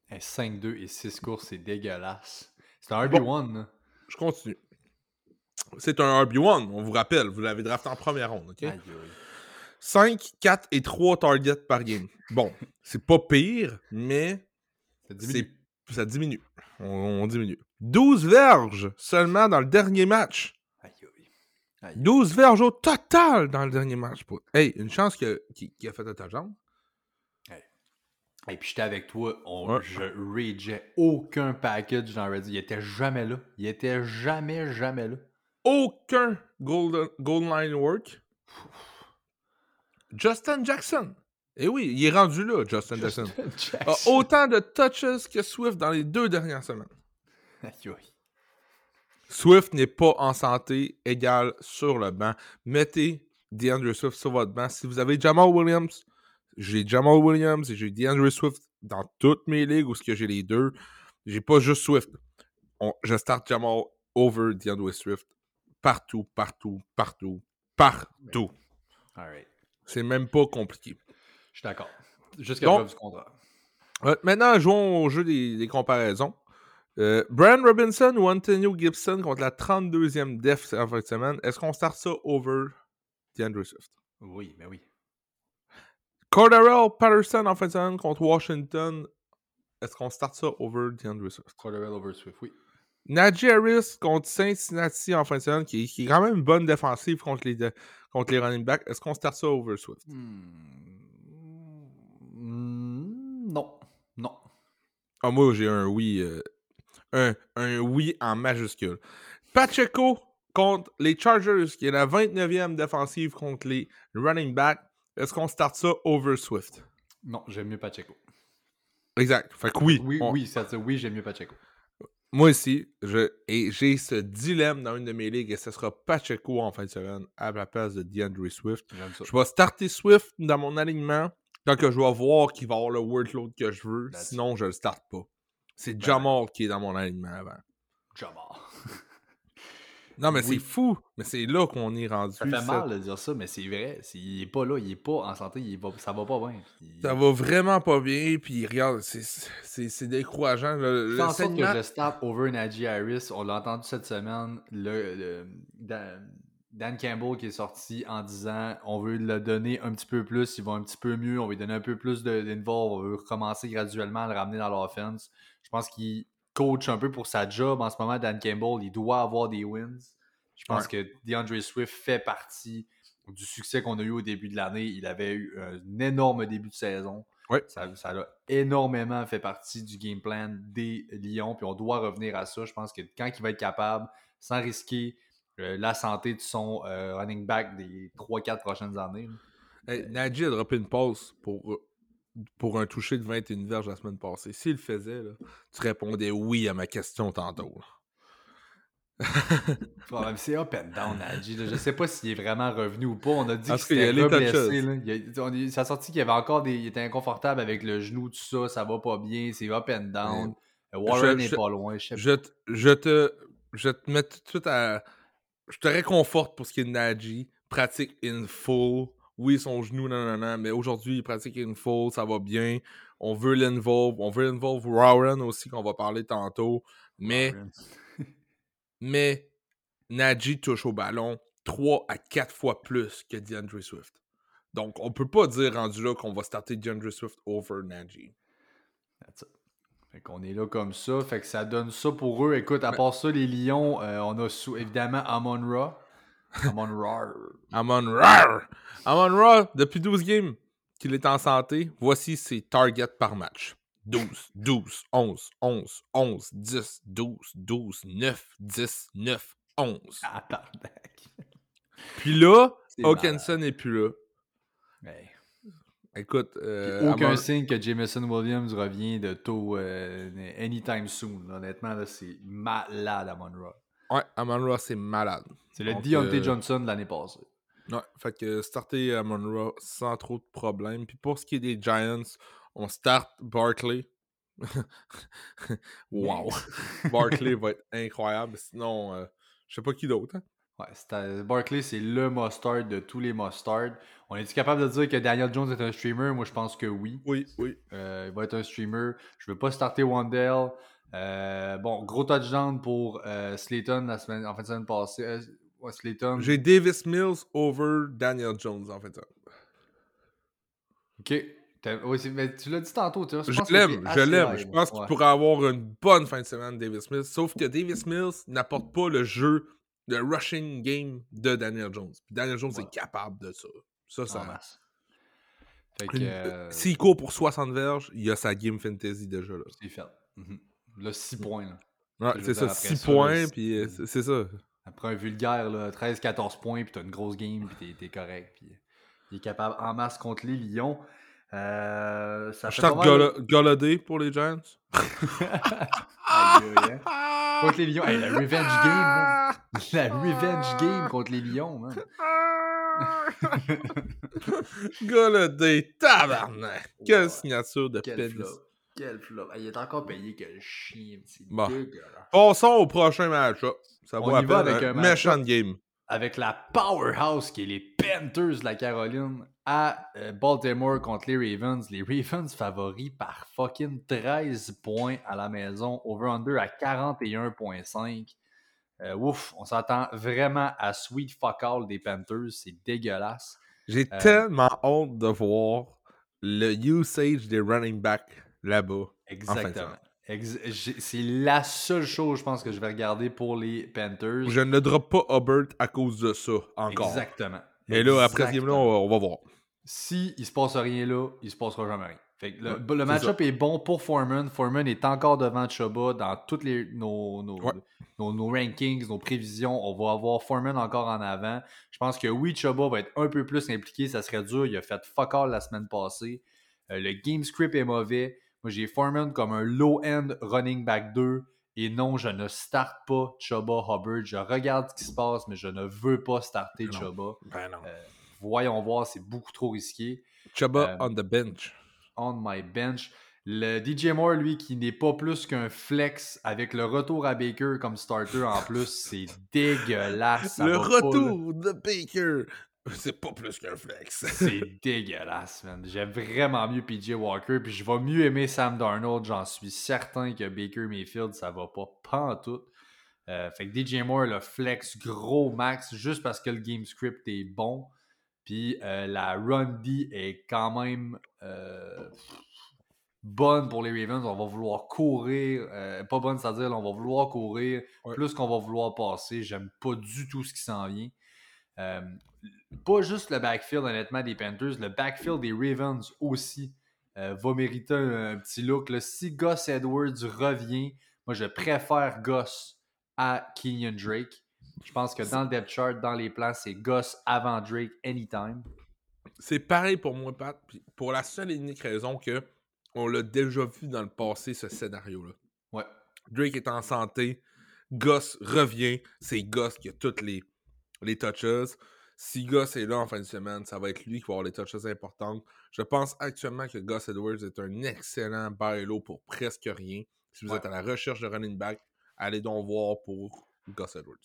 Hey, 5-2 et 6 courses, c'est dégueulasse. C'est un RB1. là. Je continue. C'est un RB1, on vous rappelle. Vous l'avez drafté en première ronde, OK? Aïe, aïe. 5, 4 et 3 targets par game. Bon, c'est pas pire, mais Ça diminue. c'est ça diminue. On, on diminue. 12 verges seulement dans le dernier match. Aïe, aïe. Aïe. 12 verges au total dans le dernier match. pour- Hey, une chance qu'il a fait à ta jambe. Et puis j'étais avec toi, on, Ouais. je rageais aucun package dans Reddit. Il était jamais là. Il était jamais, jamais là. aucun goal, goal line work. Justin Jackson. Eh oui, il est rendu là, Justin Jackson. A Jackson. autant de touches que Swift dans les deux dernières semaines. Swift n'est pas en santé égale sur le banc. Mettez DeAndre Swift sur votre banc. Si vous avez Jamal Williams, j'ai Jamal Williams et j'ai DeAndre Swift dans toutes mes ligues où ce que j'ai les deux. J'ai pas juste Swift. On- je start Jamal over DeAndre Swift partout, partout, partout, partout. C'est même pas compliqué. Je suis d'accord. Jusqu'à preuve du contraire. Ouais, maintenant, jouons au jeu des, des comparaisons. Euh, Brian Robinson ou Antonio Gibson contre la 32e def en fin de semaine. Est-ce qu'on start ça over DeAndre Swift? Oui, mais oui. Cordarrelle Patterson en fin de semaine contre Washington. Est-ce qu'on start ça over DeAndre Swift? Quarterell over Swift, oui. Najee Harris contre Cincinnati en fin de semaine, qui, est- qui est quand même une bonne défensive contre les, de- contre les running backs. Est-ce qu'on start ça over Swift? Hmm, Non. Non. Ah, moi, j'ai un oui. euh, un, un oui en majuscule. Pacheco contre les Chargers, qui est la 29e défensive contre les running backs. Est-ce qu'on start ça over Swift? Non, j'aime mieux Pacheco. Exact. Fait que oui. Oui, on- oui, ça, oui, j'aime mieux Pacheco. Moi aussi, je, et j'ai ce dilemme dans une de mes ligues et ce sera Pacheco en fin de semaine à la place de DeAndre Swift. Je vais starter Swift dans mon alignement quand que je vais voir qu'il va avoir le workload que je veux. That's Sinon, je le starte pas. C'est Ben- Jamal qui est dans mon alignement avant. Jamal. Non, mais Oui. c'est fou. Mais c'est là qu'on est rendu. Ça fait cette- mal de dire ça, mais c'est vrai. Il est pas là, il est pas en santé, il va, ça va pas bien. Il- Ça va vraiment pas bien. Puis regarde, c'est- décourageant. Le, Je le que je start over Najee Harris. On l'a entendu cette semaine. Le, le- Dan, Dan Campbell qui est sorti en disant on veut le donner un petit peu plus, il va un petit peu mieux, on veut lui donner un peu plus d'involve, on veut recommencer graduellement à le ramener dans l'offense. Je pense qu'il coach un peu pour sa job en ce moment. Dan Campbell, il doit avoir des wins. Je pense que DeAndre Swift fait partie du succès qu'on a eu au début de l'année. Il avait eu un énorme début de saison. Ça, ça a énormément fait partie du game plan des Lions. Puis on doit revenir à ça. Je pense que quand il va être capable, sans risquer euh, la santé de son euh, running back des 3-4 prochaines années. là. Hey, Najee a droppé une pause pour, pour un toucher de 21 verges la semaine passée. S'il le faisait, là, tu répondais oui à ma question tantôt. c'est up and down, là. Je sais pas s'il est vraiment revenu ou pas. On a dit qu'il là. Il a- on est- Ça a sorti qu'il y avait encore des. Il était inconfortable avec le genou, tout ça. Ça va pas bien. C'est up and down. Euh, Warren n'est pas loin. Je te- je te je te mets tout de suite à. Je te réconforte pour ce qui est de Najee. Pratique in full. Oui, son genou, non, non, non. Mais aujourd'hui, il pratique in full. Ça va bien. On veut l'involve. On veut involve Warren aussi, qu'on va parler tantôt. Mais. Mais Najee touche au ballon 3 à 4 fois plus que DeAndre Swift. Donc, on peut pas dire rendu là qu'on va starter DeAndre Swift over Najee. That's it. Fait qu'on est là comme ça. Fait que ça donne ça pour eux. Écoute, à part ça, les Lions, euh, on a sous, évidemment Amon Ra. Amon Ra. Amon Ra! Amon Ra, depuis 12 games, qu'il est en santé, voici ses targets par match. 12, 12, 11, 11, 11, 10, 12, 12, 9, 10, 9, 11. Ah, tabarnak. Puis là, Hawkinson n'est plus là. Écoute, euh, aucun Amon- signe que Jameson Williams revient de tôt euh, anytime soon. Honnêtement, là, c'est malade à Monroe. Ouais, Amon Ross c'est malade. C'est le Deontay euh, Johnson de l'année passée. Ouais, fait que starter Amon Ross sans trop de problèmes. Puis pour ce qui est des Giants, on start Barkley. wow! Barkley va être incroyable. Sinon, euh, je sais pas qui d'autre. hein. Ouais, Barkley, c'est le mustard de tous les mustards. On est-tu capable de dire que Daniel Jones est un streamer? Moi, je pense que oui. Oui, oui. Euh, il va être un streamer. Je veux pas starter Wandell. Euh, bon, gros touchdown pour euh, Slayton la semaine, en fin de semaine passée. Euh, ouais, Slayton. J'ai Davis Mills over Daniel Jones, en fait. Ok. Mais tu l'as dit tantôt, tu vois. Je l'aime, je l'aime. Je pense qu'il Ouais. pourrait avoir une bonne fin de semaine, Davis Mills. Sauf que Davis Mills n'apporte pas le jeu, le rushing game de Daniel Jones. Puis Daniel Jones est capable de ça. Ça, En ça. euh, S'il court pour 60 verges, il a sa game fantasy déjà. Là, c'est fait. Mhm. Là, 6 points. Là. ouais, c'est ça, dire, après 6 ça, là, points, puis euh, c'est c'est ça. Après un vulgaire, là, 13-14 points, puis t'as une grosse game, puis t'es- correct. Puis il est capable en masse contre les Lions. Euh, ça Je Golla- Golladay pour les Giants. Hein. Contre les Lions. Hey, la revenge game, man. La revenge game contre les Lions, man. Golladay, tabarnak! Quelle signature de Quel pénis. Quel flop. Hey, il est encore payé que le chien. C'est Bon. dégueulasse. Passons au prochain match-up. Ça On vaut y va avec un un méchant game. Avec la powerhouse qui est les Panthers de la Caroline à euh, Baltimore contre les Ravens. Les Ravens favoris par fucking 13 points à la maison. Over-under à 41,5. Euh, ouf, on s'attend vraiment à sweet fuck all des Panthers. C'est dégueulasse. J'ai Euh, tellement hâte de voir le usage des running backs là-bas. Exactement. Ex- c'est la seule chose, je pense, que je vais regarder pour les Panthers. Je ne drop pas Hubbard à cause de ça encore. Exactement. Et là, après ce game-là, on va, on va voir. Si il se passe rien là, il se passera jamais rien. Fait que le, Ouais, le match-up est bon pour Foreman. Foreman est encore devant Chuba dans tous les, nos, nos, Ouais. nos, nos rankings, nos prévisions. On va avoir Foreman encore en avant. Je pense que oui, Chuba va être un peu plus impliqué. Ça serait dur. Il a fait fuck all la semaine passée. Euh, le game script est mauvais. Moi, j'ai Foreman comme un low-end running back 2. Et non, je ne starte pas Chuba Hubbard. Je regarde ce qui se passe, mais je ne veux pas starter Non. Chuba. Ben non. Euh, voyons voir, c'est beaucoup trop risqué Chuba euh, on the bench. on my bench. Le DJ Moore, lui, qui n'est pas plus qu'un flex avec le retour à Baker comme starter en plus, c'est dégueulasse. Le pas, retour de Baker. C'est pas plus qu'un flex. C'est dégueulasse, man. J'aime vraiment mieux PJ Walker, puis je vais mieux aimer Sam Darnold. J'en suis certain que Baker Mayfield, ça va pas pantoute. Euh, fait que DJ Moore, le flex gros max, juste parce que le game script est bon. Puis euh, la run D est quand même euh, bonne pour les Ravens. On va vouloir courir. euh, pas bonne, c'est-à-dire on va vouloir courir Ouais. plus qu'on va vouloir passer. J'aime pas du tout ce qui s'en vient. Pas juste le backfield, honnêtement, des Panthers, le backfield des Ravens aussi euh, va mériter un, un petit look. là. Si Gus Edwards revient, moi je préfère Gus à Kenyon Drake. Je pense que dans le depth chart, dans les plans, c'est Gus avant Drake anytime. C'est pareil pour moi, Pat. Pour la seule et unique raison que on l'a déjà vu dans le passé, ce scénario-là. Ouais. Drake est en santé. Gus revient. C'est Gus qui a toutes les, les touches. Si Gus est là en fin de semaine, ça va être lui qui va avoir les touches importantes. Je pense actuellement que Gus Edwards est un excellent buy low pour presque rien. Si vous Ouais. êtes à la recherche de running back, allez donc voir pour Gus Edwards.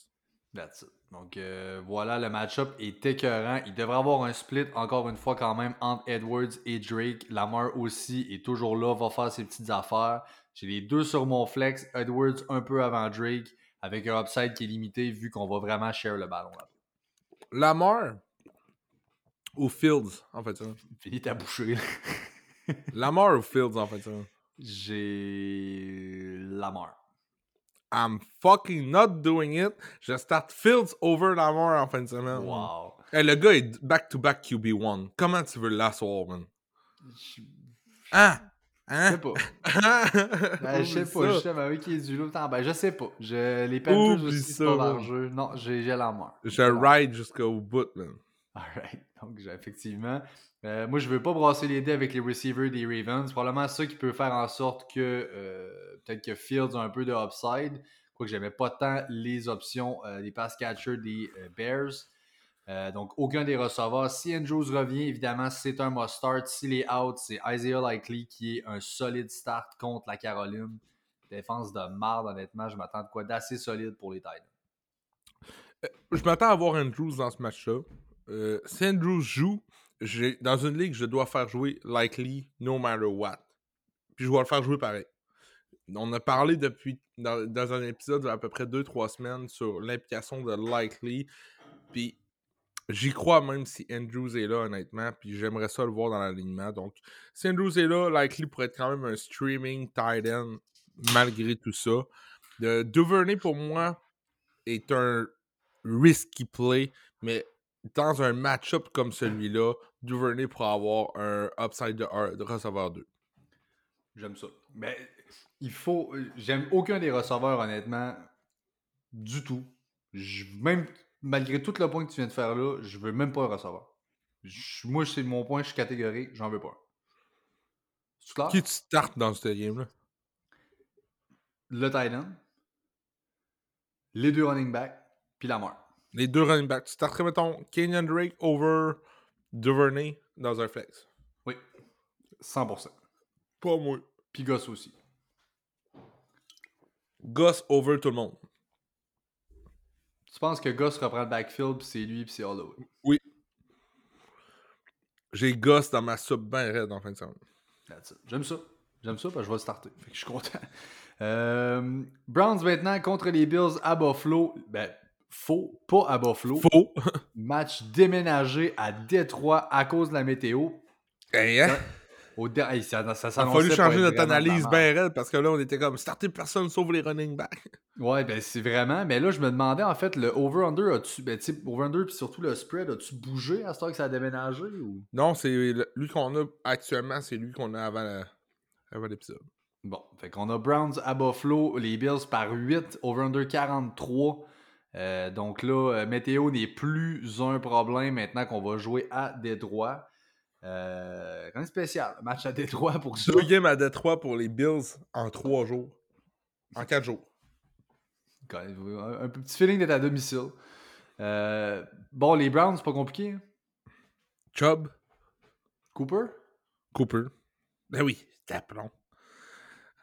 That's it. Donc euh, voilà, le match-up est écœurant. Il devrait avoir un split encore une fois quand même entre Edwards et Drake. Lamar aussi est toujours là, va faire ses petites affaires. J'ai les deux sur mon flex. Edwards un peu avant Drake avec un upside qui est limité vu qu'on va vraiment share le ballon là. Lamar ou Fields, en fait. ça. Finis ta bouchée. Lamar ou Fields, en fait. ça. J'ai Lamar. I'm fucking not doing it. Je start Fields over Lamar en fin de semaine. Wow. Hey, le gars est back-to-back QB1. Comment tu veux l'asseoir, man? Je Ah! je Hein? sais pas. Ben, je sais pas, ça. justement, avec qui est du loup. Ben, je sais pas. Je... Les Panthers aussi, c'est pas man. leur jeu. Non, j'ai la mort. Je ride jusqu'au bout, man. Alright. Donc, effectivement. euh, moi, je veux pas brasser les dés avec les receivers des Ravens. C'est Probablement ça qui peut faire en sorte que euh, peut-être que Fields a un peu de upside. Quoique j'aimais pas tant les options euh, des pass catchers des euh, Bears. Euh, donc, aucun des receveurs. Si Andrews revient, évidemment, c'est un must-start. S'il est out, c'est Isaiah Likely qui est un solide start contre la Caroline. Défense de marde, honnêtement. Je m'attends de quoi d'assez solide pour les Titans. Je m'attends à voir Andrews dans ce match-là. Euh, si Andrews joue, dans une ligue, je dois faire jouer Likely no matter what. Puis je dois le faire jouer pareil. On a parlé depuis dans, dans un épisode d'à peu près 2-3 semaines sur l'implication de Likely. Puis j'y crois même si Andrews est là, honnêtement. Puis j'aimerais ça le voir dans l'alignement. Donc si Andrews est là, Likely pourrait être quand même un streaming tight end malgré tout ça. De Duvernay, pour moi, est un risky play, mais dans un match-up comme celui-là, Duvernay pourra avoir un upside de, receveur 2. J'aime ça. Mais il faut. J'aime aucun des receveurs, honnêtement. Du tout. Même malgré tout le point que tu viens de faire là, je veux même pas un receveur. Je- moi, c'est mon point, je suis catégorique, j'en veux pas. C'est clair? Qui tu startes dans ce game-là? Le tight end, les deux running backs, puis la mort. Les deux running backs. Tu starterais, mettons, Kenyon Drake over Duvernay dans un flex? Oui. 100%. Pas moi. Puis Goss aussi. Gus over tout le monde. Tu penses que Goss reprend le backfield, puis c'est lui, puis c'est Holloway? J'ai Gus dans ma sub bien raide en fin de semaine. That's it. J'aime ça. J'aime ça parce que je vais le starter. Fait que je suis content. Euh, Browns maintenant contre les Bills à Buffalo. Ben, faux, pas à Buffalo. Faux. Match déménagé à Détroit à cause de la météo. Hey, hein? Au der- hey, ça, ça Il a fallu changer notre analyse bien raide parce que là, on était comme starter personne sauf les running backs. Ouais, ben c'est vraiment. Mais là, je me demandais en fait, le over-under, as-tu. Ben, over-under, puis surtout le spread, as-tu bougé à ce temps que ça a déménagé ou? Non, c'est lui qu'on a actuellement, c'est lui qu'on a avant la- avant l'épisode. Bon, fait qu'on a Browns à Buffalo, les Bills par 8, over-under 43. Euh, donc là, euh, météo n'est plus un problème maintenant qu'on va jouer à Détroit. Euh, rien de spécial, match à Détroit pour ça. Deux games à Détroit pour les Bills en trois jours. En quatre jours. Quand même, Un, un petit feeling d'être à domicile. Euh, bon, les Browns, c'est pas compliqué. hein? Chubb, Cooper? Cooper. Ben oui, tapelon.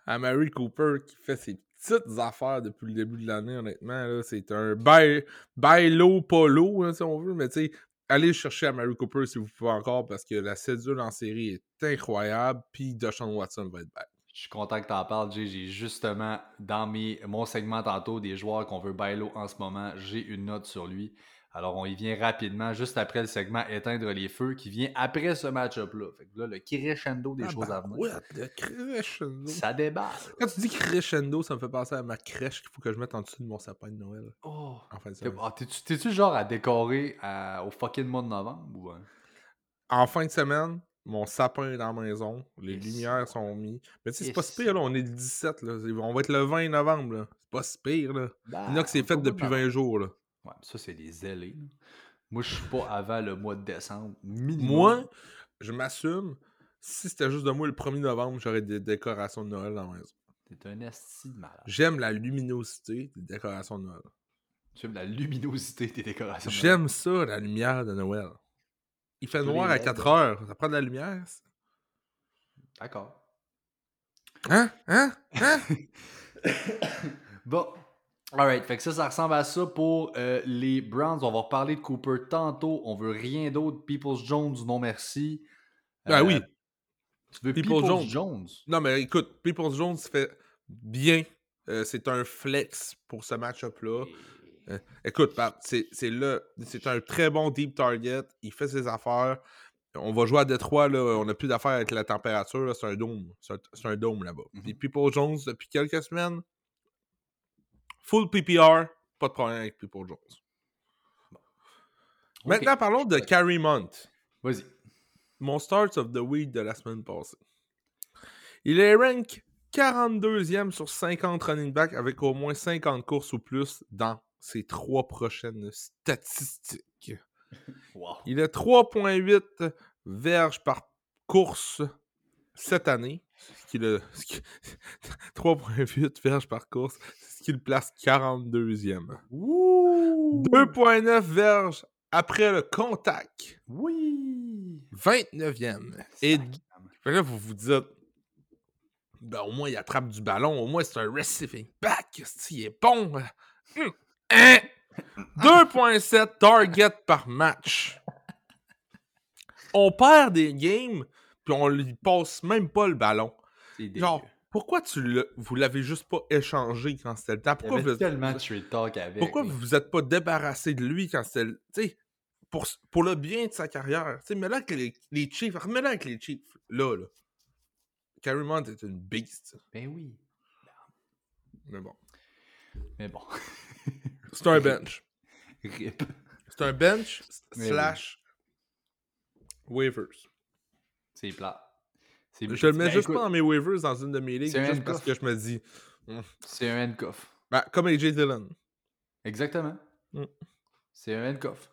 Amari Cooper qui fait ses petites affaires depuis le début de l'année, honnêtement. C'est un low, pas low, hein, si on veut. Mais tu sais, allez chercher Amari Cooper si vous pouvez encore parce que la cédule en série est incroyable. Puis Deshaun Watson va être back. Je suis content que tu en parles. J'ai justement, dans mon segment tantôt, des joueurs qu'on veut bailo en ce moment, j'ai une note sur lui. Alors, on y vient rapidement, juste après le segment Éteindre les feux, qui vient après ce match-up-là. Fait que là, le crescendo des choses à venir. Ouais, le crescendo. Ça déballe. Quand tu dis crescendo, ça me fait penser à ma crèche qu'il faut que je mette en dessous de mon sapin de Noël. Oh. En fin de semaine. ah, T'es-tu genre à décorer à- au fucking mois de novembre ou. hein? En fin de semaine, mon sapin est dans la maison. Les Yes. lumières sont mises. Mais tu sais, c'est pas si pire, là. On est le 17, là. On va être le 20 novembre, là. C'est pas si pire, là. Bah, Il y en a que c'est fait depuis novembre. 20 jours, là. Ouais, ça, c'est des là. Moi, je suis pas avant le mois de décembre. Minimum. Moi, je m'assume, si c'était juste de moi le 1er novembre, j'aurais des décorations de Noël dans la maison. T'es un esti de malade. J'aime la luminosité des décorations de Noël. J'aime la luminosité des décorations. de J'aime ça, la lumière de Noël. Il fait Tous les noir à LED. 4 heures. Ça prend de la lumière, ça? D'accord. Hein? Hein? Hein? Bon. Alright, fait que ça, ça ressemble à ça pour euh, les Browns. On va reparler de Cooper tantôt. On veut rien d'autre. Peoples Jones, non merci. Ah Euh, oui. Tu veux Peoples Peoples, Jones. Jones? Non, mais écoute, Peoples Jones fait bien. Euh, c'est un flex pour ce match-up-là. Euh, écoute, c'est le- c'est un très bon deep target. Il fait ses affaires. On va jouer à Détroit, là. On n'a plus d'affaires avec la température. là. C'est un dôme. C'est un, dôme là-bas. Mhm. Puis People Jones, depuis quelques semaines, full PPR, pas de problème avec People Jones. Maintenant, parlons de Carrie Mont. Vas-y. mon start of the week de la semaine passée. Il est rank 42e sur 50 running back avec au moins 50 courses ou plus dans ses trois prochaines statistiques. Wow. Il a 3.8 verges par course cette année. Ce qui le- ce qui- 3.8 verges par course, c'est ce qui le place 42e. Ouh! 2.9 verges après le contact. Oui! 29e. Et là, vous vous dites, ben, au moins, il attrape du ballon. Au moins, c'est un receiving back. Il est bon. Hum, hein? 2.7 target par match. On perd des games, puis on lui passe même pas le ballon. Genre, pourquoi tu le, vous l'avez juste pas échangé quand c'était le temps? Pourquoi vous, tellement talk avec. pourquoi vous vous êtes pas débarrassé de lui quand c'était le. Tu sais, pour, pour le bien de sa carrière? Tu sais, mais là, avec les, les Chiefs, remets-le avec les Chiefs. Là, là. Carrie Mount est une beast. Ben oui. Mais bon. Mais bon. C'est un bench. Rip. C'est un bench slash waivers. C'est plat. Je le mets Ben, juste écoute, pas dans mes waivers dans une de mes ligues, juste parce que je me dis. C'est un handcuff. Ben, comme AJ Dillon. Exactement. Mm. C'est un handcuff.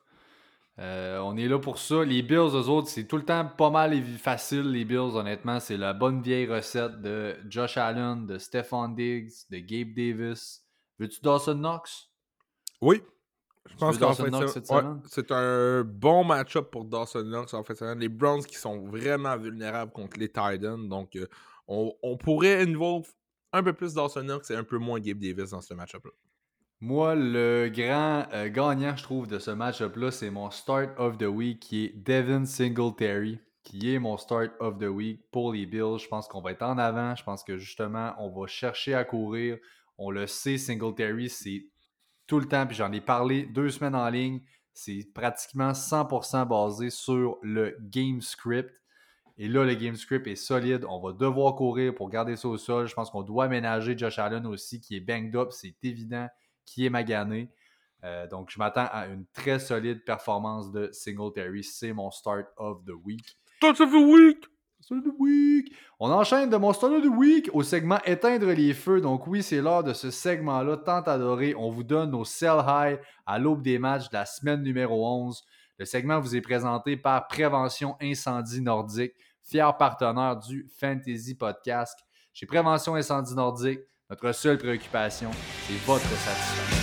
Euh, on est là pour ça. Les Bills, eux autres, c'est tout le temps pas mal et facile, les Bills, honnêtement. C'est la bonne vieille recette de Josh Allen, de Stephon Diggs, de Gabe Davis. Veux-tu Dawson Knox? Oui. Je pense qu'en fait, c'est- ouais, un bon match-up pour Dawson Knox. En fait, les Browns qui sont vraiment vulnérables contre les Titans. Donc, euh, on, on pourrait involve un peu plus Dawson Knox et un peu moins Gabe Davis dans ce match-up-là. Moi, le grand euh, gagnant, je trouve, de ce match-up-là, c'est mon start of the week qui est Devin Singletary, qui est mon start of the week pour les Bills. Je pense qu'on va être en avant. Je pense que justement, on va chercher à courir. On le sait, Singletary, c'est tout le temps, puis j'en ai parlé deux semaines en ligne. C'est pratiquement 100% basé sur le game script. Et là, le game script est solide. On va devoir courir pour garder ça au sol. Je pense qu'on doit aménager Josh Allen aussi, qui est banged up, c'est évident, qui est magané. Euh, donc, je m'attends à une très solide performance de Singletary. C'est mon start of the week. Touch of the week! Start of week! On enchaîne de mon start of the week au segment Éteindre les feux. Donc, oui, c'est l'heure de ce segment-là tant adoré. On vous donne nos sell high à l'aube des matchs de la semaine numéro 11. Le segment vous est présenté par Prévention Incendie Nordique, fier partenaire du Fantasy Podcast. Chez Prévention Incendie Nordique, notre seule préoccupation, c'est votre satisfaction.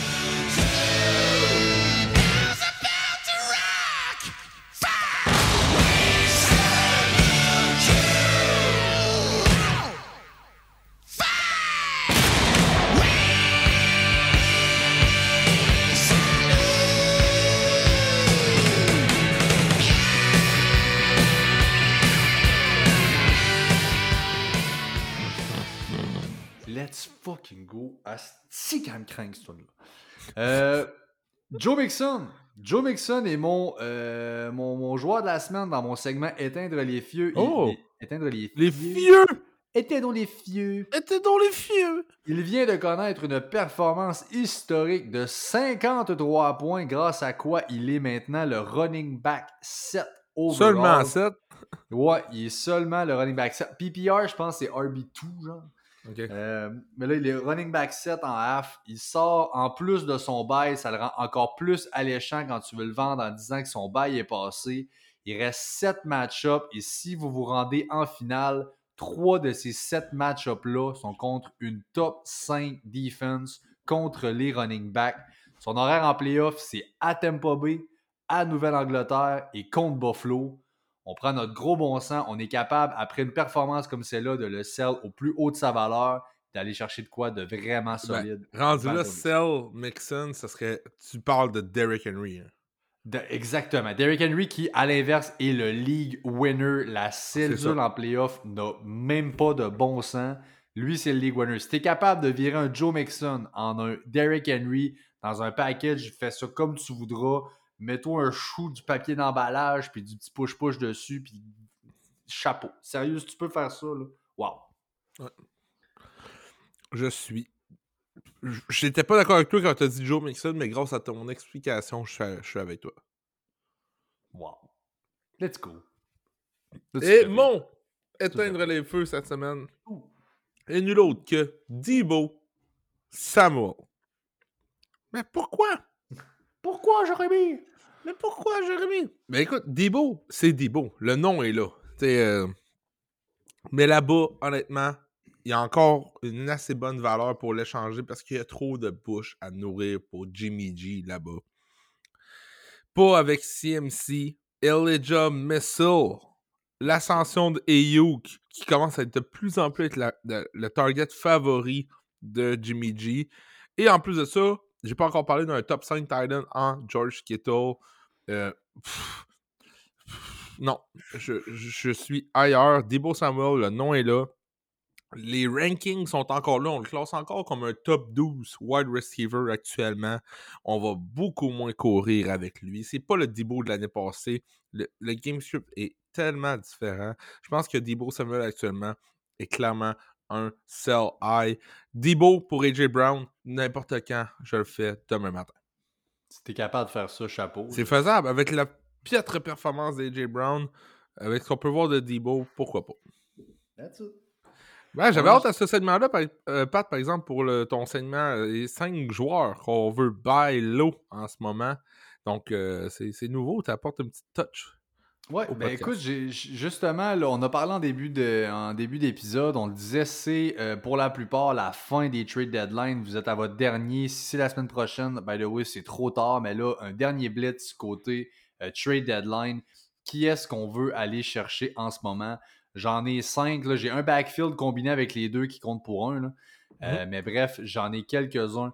Asti qu'elle me craint, ce là Euh, Joe Mixon. Joe Mixon est mon, euh, mon, mon joueur de la semaine dans mon segment Éteindre les fieux. Oh! éteindre les Les fieux. Éteindre les fieux. Dans les vieux! Il vient de connaître une performance historique de 53 points, grâce à quoi il est maintenant le running back 7 overall. Seulement 7. Ouais, il est seulement le running back 7. PPR, je pense, c'est RB2, genre. Euh, mais là, il est running back 7 en half. Il sort en plus de son bail. Ça le rend encore plus alléchant quand tu veux le vendre en disant que son bail est passé. Il reste 7 match-ups. Et si vous vous rendez en finale, 3 de ces 7 match-ups-là sont contre une top 5 defense contre les running backs. Son horaire en playoff, c'est à Tampa Bay, à Nouvelle-Angleterre et contre Buffalo. On prend notre gros bon sens. On est capable, après une performance comme celle-là, de le sell au plus haut de sa valeur, d'aller chercher de quoi de vraiment solide. Rendu là. Sell Mixon, ça serait. Tu parles de Derrick Henry. hein. De- exactement. Derrick Henry, qui, à l'inverse, est le league winner. La cellule en playoff n'a même pas de bon sens. Lui, c'est le league winner. Si t'es capable de virer un Joe Mixon en un Derrick Henry dans un package, fais ça comme tu voudras. Mets-toi un chou, du papier d'emballage, puis du petit push-push dessus, puis chapeau. Sérieux, si tu peux faire ça, là, wow. Je suis. J'étais pas d'accord avec toi quand t'as dit Joe Mixon, mais grâce à ton explication, je suis, je suis avec toi. Wow. Let's go. Et mon éteindre les feux cette semaine est nul autre que Debo Samuel. Mais pourquoi? Pourquoi, Jérémy? Mais pourquoi, Jérémy? Mais écoute, Debo, c'est Debo. Le nom est là. Euh, Mais là-bas, honnêtement, il y a encore une assez bonne valeur pour l'échanger parce qu'il y a trop de bouches à nourrir pour Jimmy G là-bas. Pas avec CMC, Elijah Missile, l'ascension de Ayuk qui commence à être de plus en plus être la- le, le target favori de Jimmy G. Et en plus de ça, j'ai pas encore parlé d'un top 5 Titan en George Kittle. Euh, non, je, suis ailleurs. Debo Samuel, le nom est là. Les rankings sont encore là. On le classe encore comme un top 12 wide receiver actuellement. On va beaucoup moins courir avec lui. C'est pas le Debo de l'année passée. Le, le game est tellement différent. Je pense que Debo Samuel actuellement est clairement un sell high. Debo pour AJ Brown, n'importe quand, je le fais demain matin. Si t'es capable de faire ça, chapeau. C'est faisable. Avec la piètre performance d'AJ Brown, avec ce qu'on peut voir de Debo, pourquoi pas. That's it. Ouais, j'avais Ouais, hâte à ce segment-là, euh, Pat, par exemple, pour le, ton segment, euh, les cinq joueurs qu'on veut buy low en ce moment. Donc, euh, c'est nouveau, tu apportes une petite touch. Au ben écoute, justement, là, on a parlé en début de, en début d'épisode, on le disait, c'est euh, pour la plupart la fin des trade deadline. Vous êtes à votre dernier. Si c'est la semaine prochaine, by the way, c'est trop tard, mais là, un dernier blitz côté euh, trade deadline. Qui est-ce qu'on veut aller chercher en ce moment? J'en ai cinq. là. J'ai un backfield combiné avec les deux qui comptent pour un. là. Euh, Mais bref, j'en ai quelques-uns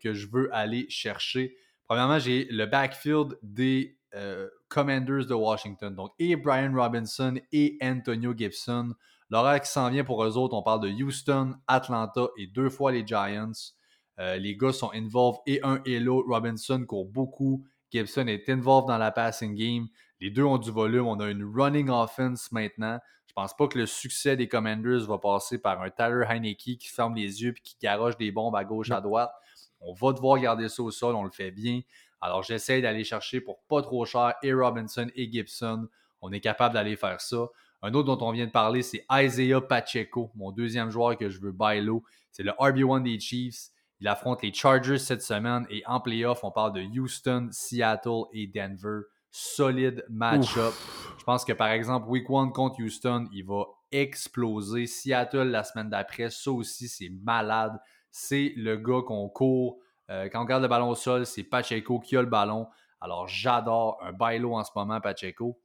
que je veux aller chercher. Premièrement, j'ai le backfield des euh, Commanders de Washington. Donc, et Brian Robinson et Antonio Gibson. L'horaire qui s'en vient pour eux autres, on parle de Houston, Atlanta et deux fois les Giants. Euh, les gars sont involved et un et l'autre. Robinson court beaucoup. Gibson est involved dans la passing game. Les deux ont du volume. On a une running offense maintenant. Je pense pas que le succès des Commanders va passer par un Tyler Heineke qui ferme les yeux et qui garoche des bombes à gauche, à droite. On va devoir garder ça au sol. On le fait bien. Alors, j'essaie d'aller chercher pour pas trop cher et Robinson et Gibson. On est capable d'aller faire ça. Un autre dont on vient de parler, c'est Isaiah Pacheco, mon deuxième joueur que je veux buy low. C'est le RB1 des Chiefs. Il affronte les Chargers cette semaine et en playoff, on parle de Houston, Seattle et Denver. Solide match-up. Je pense que par exemple, Week 1 contre Houston, il va exploser. Seattle la semaine d'après, ça aussi, c'est malade. C'est le gars qu'on court. Euh, quand on regarde le ballon au sol, c'est Pacheco qui a le ballon. Alors, j'adore un bailo en ce moment, Pacheco.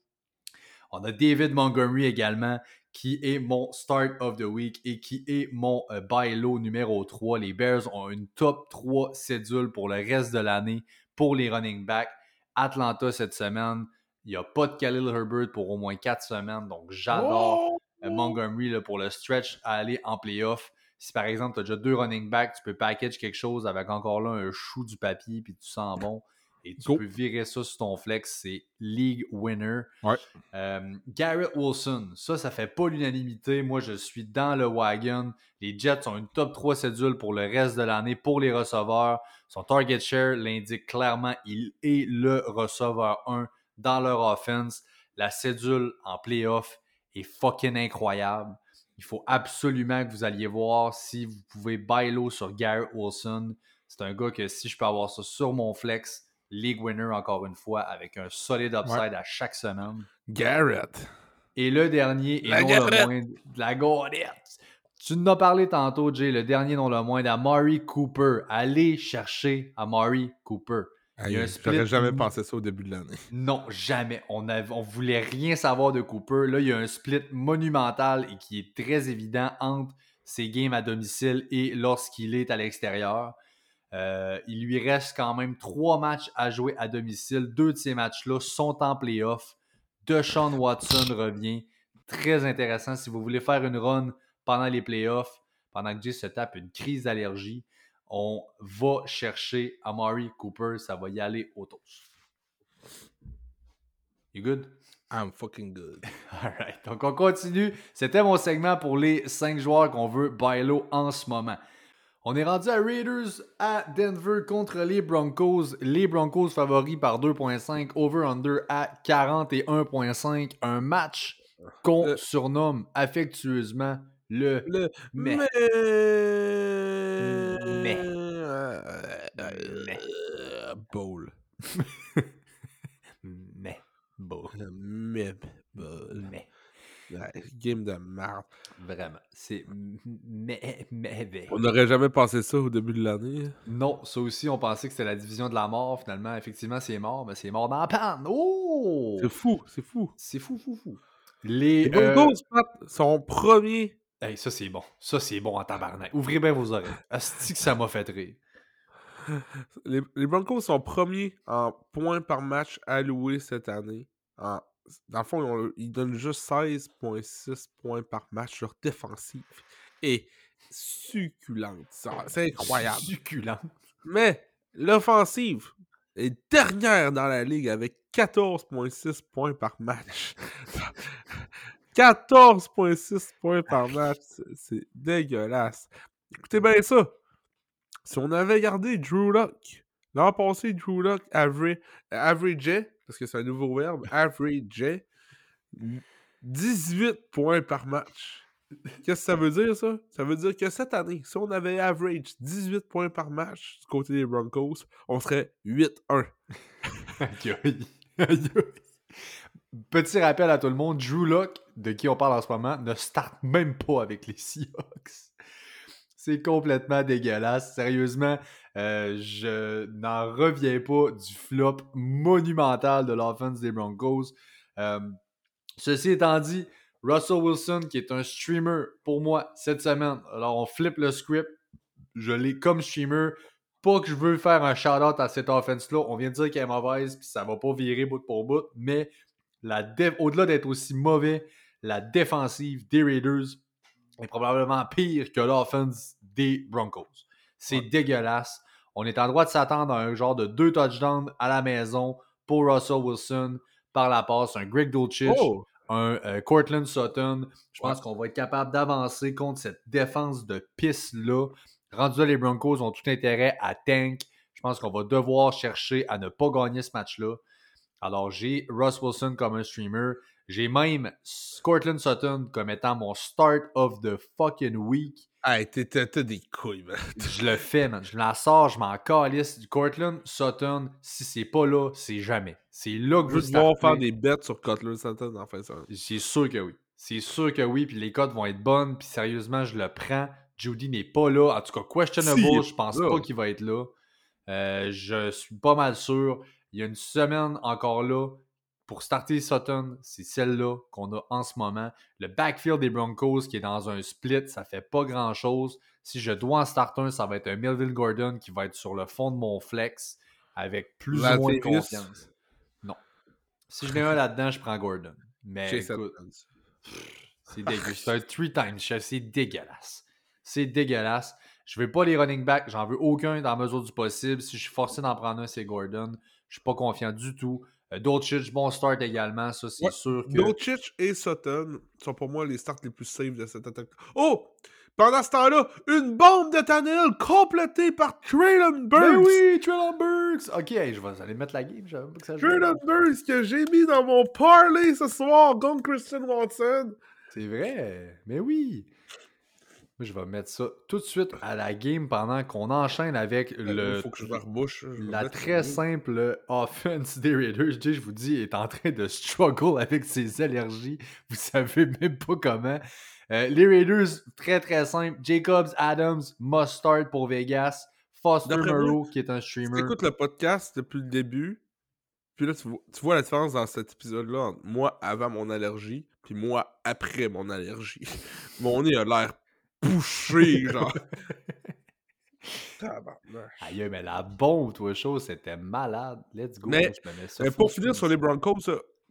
On a David Montgomery également, qui est mon start of the week et qui est mon euh, buy low numéro 3. Les Bears ont une top 3 cédule pour le reste de l'année pour les running backs. Atlanta cette semaine, il n'y a pas de Khalil Herbert pour au moins 4 semaines, donc j'adore euh, Montgomery là, pour le stretch à aller en playoff. Si par exemple, tu as déjà deux running backs, tu peux package quelque chose avec encore là un chou du papier, puis tu sens bon. Et tu Go. peux virer ça sur ton flex, c'est league winner. Ouais. Euh, Garrett Wilson, ça, ça fait pas l'unanimité. Moi, je suis dans le wagon. Les Jets ont une top 3 cédule pour le reste de l'année pour les receveurs. Son target share l'indique clairement, il est le receveur 1 dans leur offense. La cédule en playoff est fucking incroyable. Il faut absolument que vous alliez voir si vous pouvez buy low sur Garrett Wilson. C'est un gars que si je peux avoir ça sur mon flex, league winner encore une fois, avec un solide upside à chaque semaine. Garrett. Et le dernier, et La non Garrett. le moindre, la Garrett. Tu en as parlé tantôt, Jay, le dernier non le moindre, Amari Cooper. Allez chercher Amari Cooper. Il y a un Aïe, split J'aurais jamais pensé ça au début de l'année. Non, jamais. On, on voulait rien savoir de Cooper. Là, il y a un split monumental et qui est très évident entre ses games à domicile et lorsqu'il est à l'extérieur. Euh, il lui reste quand même trois matchs à jouer à domicile. Deux de ces matchs-là sont en playoff. Deshaun Watson revient. Très intéressant si vous voulez faire une run pendant les playoffs, pendant que Jay se tape une crise d'allergie. On va chercher Amari Cooper. Ça va y aller au toast. You good? I'm fucking good. Alright, donc on continue. C'était mon segment pour les 5 joueurs qu'on veut buy low en ce moment. On est rendu à Raiders à Denver contre les Broncos. Les Broncos favoris par 2.5, over-under à 41.5. Un match qu'on Le- surnomme affectueusement le Le mais. mais. Mais. Euh, Mais. euh, Bowl. Mais. Bon. Le Mais. Bowl. Mais. Game de merde. Vraiment. C'est mais, mais, mais. On n'aurait jamais pensé ça au début de l'année. Non, ça aussi, on pensait que c'était la division de la mort. Finalement, effectivement, c'est mort, mais c'est mort dans la panne. Oh! C'est fou, c'est fou. C'est fou, fou, fou. Les. Les euh, Pat, sont premiers. Hey, ça, c'est bon. Ça, c'est bon en tabarnak. Ouvrez bien vos oreilles. Asti que ça m'a fait rire. Les, les Broncos sont premiers en points par match alloués cette année. En- dans le fond, ils, donnent juste 16,6 points par match. Leur défensive est succulente. C'est incroyable. Succulent. Mais l'offensive est dernière dans la ligue avec 14,6 points par match. 14,6 points par match. c'est- dégueulasse. Écoutez bien ça. Si on avait gardé Drew Lock, l'an passé, Drew Lock average, averageait, parce que c'est un nouveau verbe, averageait 18 points par match. Qu'est-ce que ça veut dire, ça? Ça veut dire que cette année, si on avait average 18 points par match du côté des Broncos, on serait 8-1. Aïe, aïe. Aïe, aïe. Petit rappel à tout le monde, Drew Lock, de qui on parle en ce moment, ne starte même pas avec les Seahawks. C'est complètement dégueulasse. Sérieusement, euh, je n'en reviens pas du flop monumental de l'offense des Broncos. Euh, ceci étant dit, Russell Wilson, qui est un streamer pour moi cette semaine, alors on flippe le script. Je l'ai comme streamer. Pas que je veux faire un shout-out à cette offense-là. On vient de dire qu'elle est mauvaise, puis ça va pas virer bout pour bout. Mais au-delà d'être aussi mauvais, la défensive des Raiders est probablement pire que l'offense des Broncos. C'est dégueulasse. On est en droit de s'attendre à un genre de deux touchdowns à la maison pour Russell Wilson par la passe, un Greg Dulcich, Oh! un euh, Cortland Sutton. Je pense Ouais. qu'on va être capable d'avancer contre cette défense de pisse-là. Rendu là, les Broncos ont tout intérêt à tank. Je pense qu'on va devoir chercher à ne pas gagner ce match-là. Alors, j'ai Russ Wilson comme un streamer. J'ai même Cortland Sutton comme étant mon start of the fucking week. Hey, t'es- t'as des couilles, man. Je le fais, man. Je la sors, je m'en calisse. Cortland Sutton, si c'est pas là, c'est jamais. C'est là que Je veux starter. faire des bets sur Cutler Sutton en fait ça. C'est sûr que oui. C'est sûr que oui, puis les cotes vont être bonnes, puis sérieusement, je le prends. Judy n'est pas là. En tout cas, questionable, je pense là. pas qu'il va être là. Euh, je suis pas mal sûr. Il y a une semaine encore là. Pour starter Sutton, c'est celle-là qu'on a en ce moment. Le backfield des Broncos qui est dans un split, ça fait pas grand-chose. Si je dois en starter un, ça va être un Melville Gordon qui va être sur le fond de mon flex avec plus ou moins de confiance. Non. Si je mets un là-dedans, je prends Gordon. Mais écoute, c'est dégueu. C'est un three times chef. C'est dégueulasse. C'est dégueulasse. Je veux pas les running backs. J'en veux aucun dans la mesure du possible. Si je suis forcé d'en prendre un, c'est Gordon. Je suis pas confiant du tout. Euh, Dolchich, bon start également. Ça, c'est Ouais. sûr que. Dolchich et Sutton sont pour moi les starts les plus safe de cette attaque. Oh! Pendant ce temps-là, une bombe de Tannehill complétée par Traylon Ben Burks! oui, Traylon Burks! Ok, hey, je vais aller mettre la game. Je savais pas que ça. Traylon Burks que j'ai mis dans mon parlay ce soir contre Christian Watson. C'est vrai. Mais oui. Je vais mettre ça tout de suite à la game pendant qu'on enchaîne avec Il le, faut que je me rebouche. je vais La très le- simple offense des Raiders, Jay, je vous dis, est en train de struggle avec ses allergies. Vous savez même pas comment. Euh, les Raiders, très très simple. Jacobs, Adams, must start pour Vegas. Foster Moreau, qui est un Si streamer. t'écoutes le podcast depuis le début, puis là, tu vois, tu vois la différence dans cet épisode-là entre moi avant mon allergie, puis moi après mon allergie. Mon nez a l'air bouché, genre. Aïe, mais la bombe, toi, chose, c'était malade. Let's go. Mais, Je me mets ça Mais full pour finir sur les. Broncos,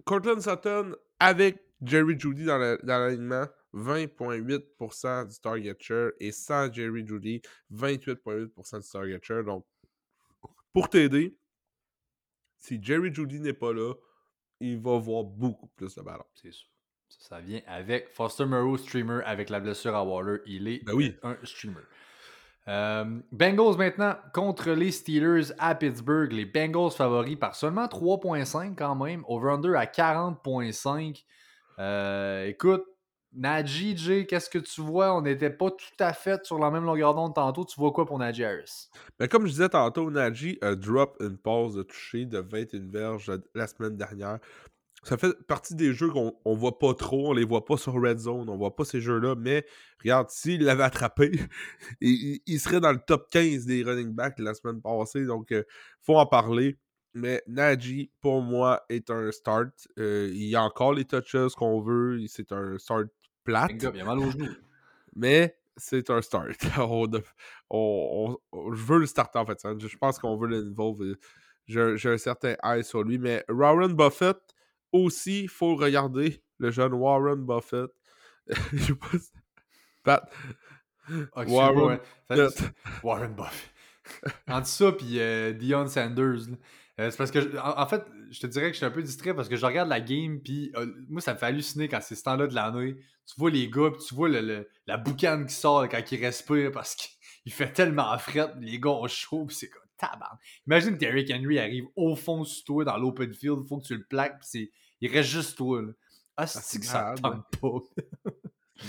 Cortland Sutton avec Jerry Judy dans la- dans l'alignement, 20,8% du target share, et sans Jerry Judy, 28,8% du target share. Donc, pour t'aider, si Jerry Judy n'est pas là, il va voir beaucoup plus de ballons. C'est sûr. Ça, ça vient avec Foster Moreau, streamer, avec la blessure à Waller. Il est Ben oui. un streamer. Euh, Bengals maintenant contre les Steelers à Pittsburgh. Les Bengals favoris par seulement 3.5 quand même. Over-under à 40.5. Euh, écoute, Najee, Jay, qu'est-ce que tu vois? On n'était pas tout à fait sur la même longueur d'onde tantôt. Tu vois quoi pour Najee Harris? Ben, comme je disais tantôt, Najee a drop une pause de toucher de 21 verges la semaine dernière. Ça fait partie des jeux qu'on on voit pas trop, on les voit pas sur Red Zone, on voit pas ces jeux-là, mais regarde, s'il l'avait attrapé, il, il serait dans le top 15 des running backs la semaine passée, donc il faut en parler. Mais Najee, pour moi, est un start. Euh, il y a encore les touches qu'on veut. C'est un start plate. Le gars, il a mal aux genoux. Mais c'est un start. On- on- on- je veux le starter en fait. hein. Je pense qu'on veut l'involve. J'ai j'ai un certain eye sur lui. Mais Warren Buffett, aussi, il faut regarder le jeune Warren Buffett. Je sais pas si- Pat. Ah, Warren Buffett. Warren Buffett. Entre ça puis euh, Deion Sanders, euh, c'est parce que, je- en, en fait, je te dirais que je suis un peu distrait parce que je regarde la game puis euh, moi, ça me fait halluciner quand c'est ce temps-là de l'année. Tu vois les gars puis tu vois le, le- la boucane qui sort quand il respire parce qu'il fait tellement fret, les gars ont chaud c'est comme tabarn. Imagine que Derrick Henry arrive au fond sur toi dans l'open field, faut que tu le plaques puis c'est, il reste juste toi. Là. Ah, c'est que ça tente pas?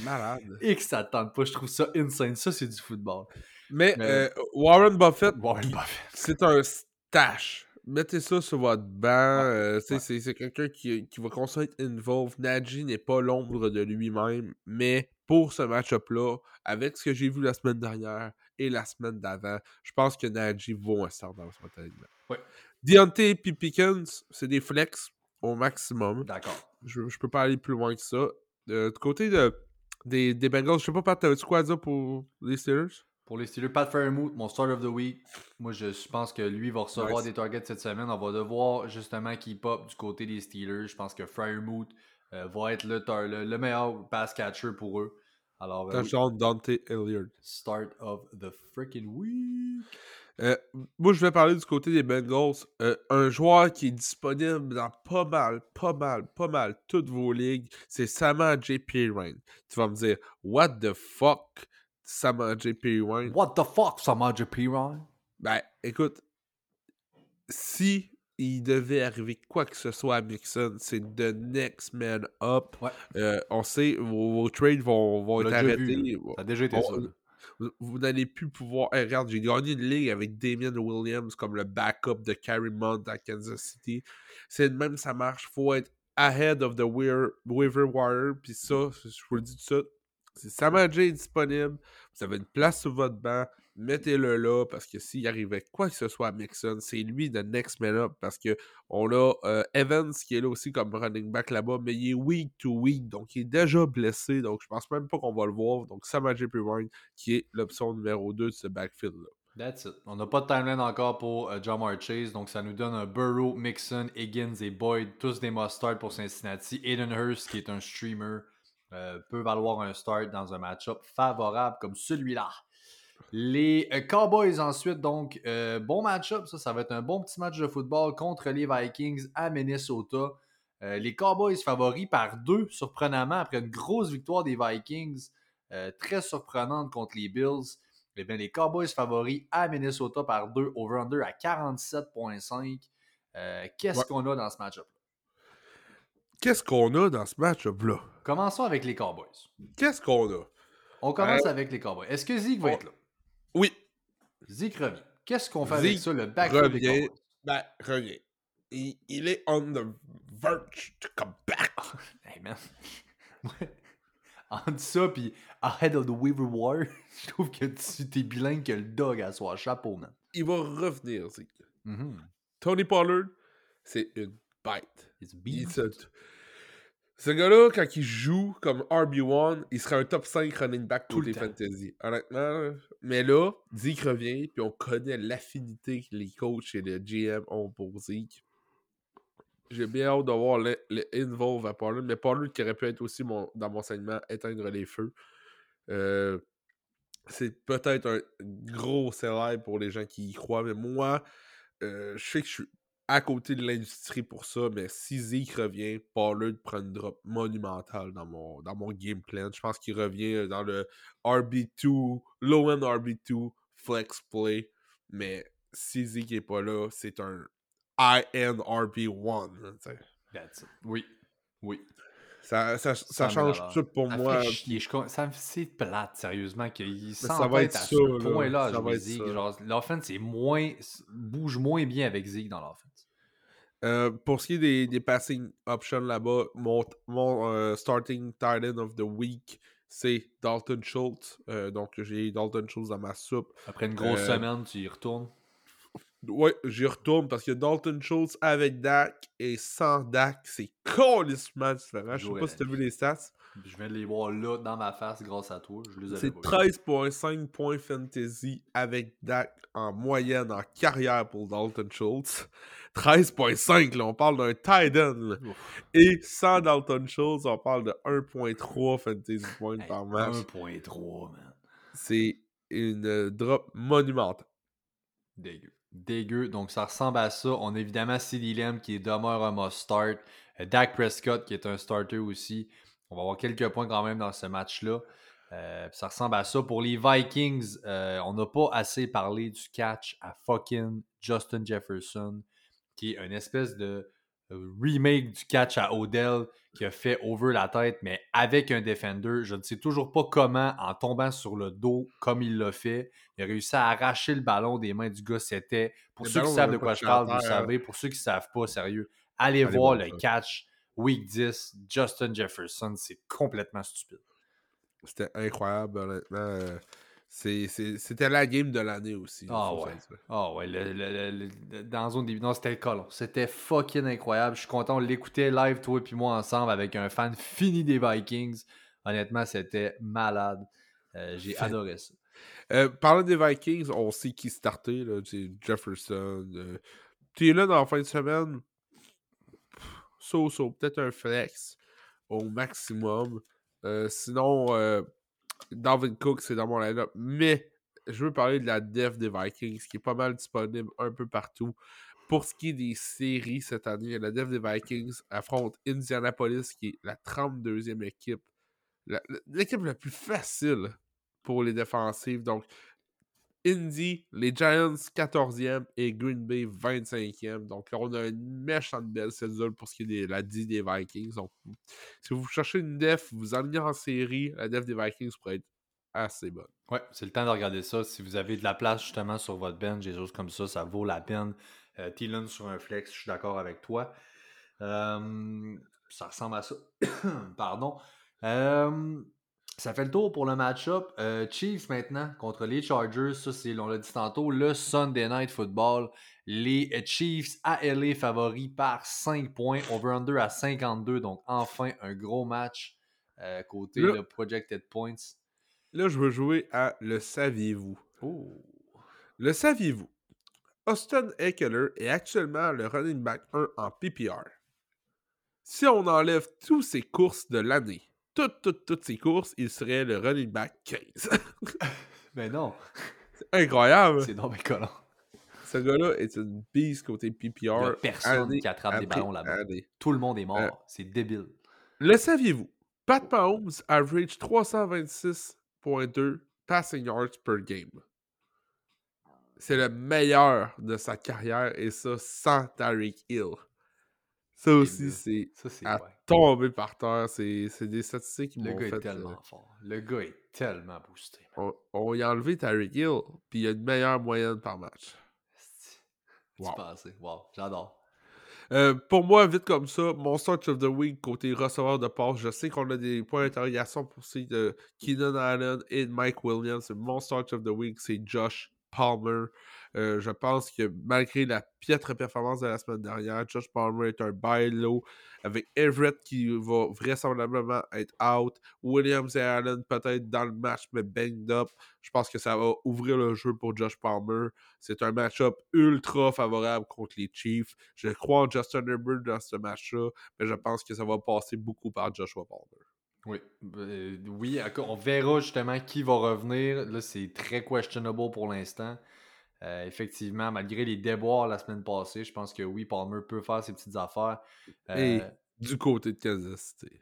Malade. Et que ça tente pas. Je trouve ça insane. Ça, c'est du football. Mais, Mais- euh, Warren Buffett, Warren Buffett. c'est un stash. Mettez ça sur votre banc. euh, ouais. c'est- quelqu'un qui, qui va à être involved. Najee n'est pas l'ombre de lui-même, mais pour ce match-up-là, avec ce que j'ai vu la semaine dernière et la semaine d'avant, je pense que Najee vaut un start dans ce alignement. Ouais. Deontay et Pickens, c'est des flex au maximum. D'accord. Je, je peux pas aller plus loin que ça. Euh, du côté de, des, des Bengals, je sais pas, Pat, t'avais-tu quoi à dire pour les Steelers? Pour les Steelers, Pat Fairmouth, mon start of the week. Moi, je pense que lui va recevoir Nice. des targets cette semaine. On va devoir justement keep up du côté des Steelers. Je pense que Fairmouth euh, va être le, tar- le, le meilleur pass catcher pour eux. Alors, euh, oui, Dante Hilliard. start of the freaking week. Euh, moi, je vais parler du côté des Bengals. Euh, un joueur qui est disponible dans pas mal, pas mal, pas mal toutes vos ligues, c'est Sama J. Pirine. Tu vas me dire, what the fuck, Sama J. Pirine? What the fuck, Samaje Piran? Ben, écoute, si il devait arriver quoi que ce soit à Mixon, c'est the next man up. Ouais. Euh, on sait, vos, vos trades vont, vont On être arrêtés. vu. Ça a déjà été ça. vous, vous n'allez plus pouvoir. Hey, regarde, j'ai gagné une ligue avec Damien Williams comme le backup de Carrie Mount à Kansas City. C'est de même, ça marche. faut être ahead of the waiver wire. Puis ça, je vous le dis tout de suite. Si Samadji est disponible, vous avez une place sur votre banc, mettez-le là parce que s'il arrivait quoi que ce soit à Mixon, c'est lui le next man up parce que on a euh, Evans qui est là aussi comme running back là-bas, mais il est week to week, donc il est déjà blessé, donc je pense même pas qu'on va le voir. Donc Samadji Pirine qui est l'option numéro 2 de ce backfield-là. That's it. On n'a pas de timeline encore pour euh, Jamar Chase, donc ça nous donne un Burrow, Mixon, Higgins et Boyd, tous des must-start pour Cincinnati. Aiden Hurst, qui est un streamer, euh, peut valoir un start dans un match-up favorable comme celui-là. Les euh, Cowboys ensuite, donc, euh, bon match-up, ça, ça va être un bon petit match de football contre les Vikings à Minnesota. Euh, les Cowboys favoris par deux, surprenamment, après une grosse victoire des Vikings, euh, très surprenante contre les Bills. Eh bien, les Cowboys favoris à Minnesota par 2, over-under à 47,5. Euh, Qu'est-ce Ouais. qu'on a dans ce match-up? Qu'est-ce qu'on a dans ce match-up-là? Commençons avec les Cowboys. Qu'est-ce qu'on a? On commence avec les Cowboys. Est-ce que Zeke va être là? Oui, Zeke revient. Qu'est-ce qu'on fait avec Zeke ça, le backfield revient. Ben, reviens. Il, il est on the verge to come back. Hey man. Entre ça puis Ahead of the Weaver War, je trouve que tu t'es bilingue que le dog à soi. Chapeau, man. Il va revenir, Zeke. Mhm. Tony Pollard, c'est une bête. It's Il se- Ce gars-là, quand il joue comme RB1, il serait un top 5 running back Tout le côté temps. fantasy. Honnêtement. Mais là, Zeke revient, puis on connaît l'affinité que les coachs et le GM ont pour Zeke. J'ai bien hâte de voir le, le involve à Pollard, mais Pollard qui aurait pu être aussi mon, dans mon segment éteindre les feux. Euh, c'est peut-être un gros célèbre pour les gens qui y croient, mais moi, euh, je sais que je suis à côté de l'industrie pour ça, mais si Zeke revient, Pollard prend une drop monumentale dans mon, dans mon game plan. Je pense qu'il revient dans le RB2, low-end RB2, flex play, mais si Zeke n'est pas là, c'est un high-end RB1. là, tu sais. That's it. Oui. Oui. Ça, ça, ça 100 000 change tout pour Ça moi. chier. Je ça me- c'est plate, sérieusement, qu'il ça va être à ce là. point-là l'offense est moins, bouge moins bien avec Zeke dans l'offense. Euh, pour ce qui est des, des passing options là-bas, mon, mon euh, starting tight end of the week, c'est Dalton Schultz. Euh, donc, j'ai Dalton Schultz dans ma soupe. Après une grosse Euh, semaine, tu y retournes? Ouais, j'y retourne parce que Dalton Schultz avec Dak et sans Dak, c'est complètement différent. Je sais pas si tu as la vu les stats. Je viens de les voir là, dans ma face, grâce à toi. Je les avais C'est pas vus. 13.5 points fantasy avec Dak en moyenne en carrière pour Dalton Schultz. 13.5, là, on parle d'un tight end. Et sans Dalton Schultz, on parle de 1.3 fantasy points Hey, par match. 1.3, man. C'est une drop monumentale. Dégueu. Dégueu. Donc, ça ressemble à ça. On a évidemment CD Lamb qui demeure un must start. Euh, Dak Prescott qui est un starter aussi. On va avoir quelques points quand même dans ce match-là. Euh, ça ressemble à ça. Pour les Vikings, euh, on n'a pas assez parlé du catch à fucking Justin Jefferson, qui est une espèce de remake du catch à Odell qui a fait over la tête, mais avec un defender. Je ne sais toujours pas comment, en tombant sur le dos comme il l'a fait, il a réussi à arracher le ballon des mains du gars. C'était, pour Le ceux qui savent de quoi je parle, vous savez. Pour ceux qui ne savent pas, sérieux, allez, Allez voir le ça. catch Week 10, Justin Jefferson. C'est complètement stupide. C'était incroyable, honnêtement. C'était la game de l'année aussi. Ah faut ouais. Ah ouais, le- le- le- le- dans zone début. Non, c'était colon. C'était fucking incroyable. Je suis content, on l'écoutait live, toi et moi, ensemble, avec un fan fini des Vikings. Honnêtement, c'était malade. Euh, J'ai adoré ça. Euh, parlant des Vikings, on sait qui starter. là, Jefferson. Euh, T'es là dans la fin de semaine. So, so, peut-être un flex au maximum. Sinon, Dalvin Cook, c'est dans mon line-up. Mais je veux parler de la def des Vikings, qui est pas mal disponible un peu partout. Pour ce qui est des séries cette année, la def des Vikings affronte Indianapolis, qui est la 32e équipe. La- la- L'équipe la plus facile pour les défensives. Donc, Indy, les Giants 14e et Green Bay 25e. Donc là, on a une méchante belle cédule pour ce qui est de la D des Vikings. Donc, si vous cherchez une def, vous emmenez en série, la def des Vikings pourrait être assez bonne. Ouais, c'est le temps de regarder ça. Si vous avez de la place justement sur votre bench, des choses comme ça, ça vaut la peine. Euh, sur un flex, je suis d'accord avec toi. Euh, ça ressemble à ça. Pardon. Euh, ça fait le tour pour le match-up. Euh, Chiefs maintenant contre les Chargers. Ça, c'est, on l'a dit tantôt, le Sunday Night Football. Les Chiefs à LA favoris par 5 points. Over-under à 52. Donc, enfin, un gros match euh, côté Là- le Projected Points. Là, je veux jouer à le saviez-vous? Oh. Le saviez-vous? Austin Eckler est actuellement le running back 1 en PPR. Si on enlève toutes ses courses de l'année, toutes, toutes, toutes ses courses, il serait le running back 15. Ben non, Incroyable! c'est donc bien collant. Ce gars-là est une bise côté PPR. Il y a personne année qui attrape des ballons là-bas. Tout le monde est mort. Euh, c'est débile. Le saviez-vous? Pat Mahomes average 326.2 passing yards per game. C'est le meilleur de sa carrière et ça sans Tyreek Hill. Ça aussi, c'est c'est ouais. Tomber par terre. C'est c'est des statistiques qui Le m'ont gars fait. est tellement euh, fort. Le gars est tellement boosté. on, on y a enlevé Tyreek Hill, puis il a une meilleure moyenne par match. Tu Wow. pensais. Wow, j'adore. Euh, pour moi, vite comme ça, mon start of the week côté receveur de passe, je sais qu'on a des points d'interrogation pour ceux de Keenan Allen et de Mike Williams. Mon start of the week, c'est Josh Palmer. Euh, je pense que malgré la piètre performance de la semaine dernière, Josh Palmer est un buy low avec Everett qui va vraisemblablement être out. Williams et Allen peut-être dans le match, mais banged up. Je pense que ça va ouvrir le jeu pour Josh Palmer. C'est un match-up ultra favorable contre les Chiefs. Je crois en Justin Herbert dans ce match-là, mais je pense que ça va passer beaucoup par Joshua Palmer. Oui. Euh, oui, on verra justement qui va revenir. Là, c'est très questionable pour l'instant. Euh, effectivement, malgré les déboires la semaine passée, je pense que oui, Palmer peut faire ses petites affaires. Euh, Et du côté de Kansas City.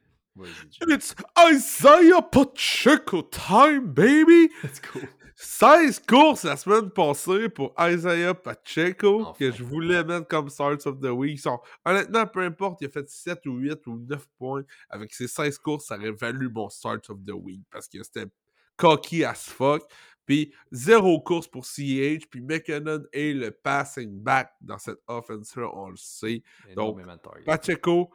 It's Isaiah Pacheco time, baby! Let's go. 16 courses la semaine passée pour Isaiah Pacheco Enfin. que je voulais mettre comme Starts of the Week. Son- Honnêtement, peu importe, il a fait 7 ou 8 ou 9 points. Avec ses 16 courses, ça aurait valu mon Starts of the Week parce que c'était cocky as fuck. Puis zéro course pour CH. Puis McKinnon est le passing back dans cette offense-là, on le sait. Targets. Pacheco,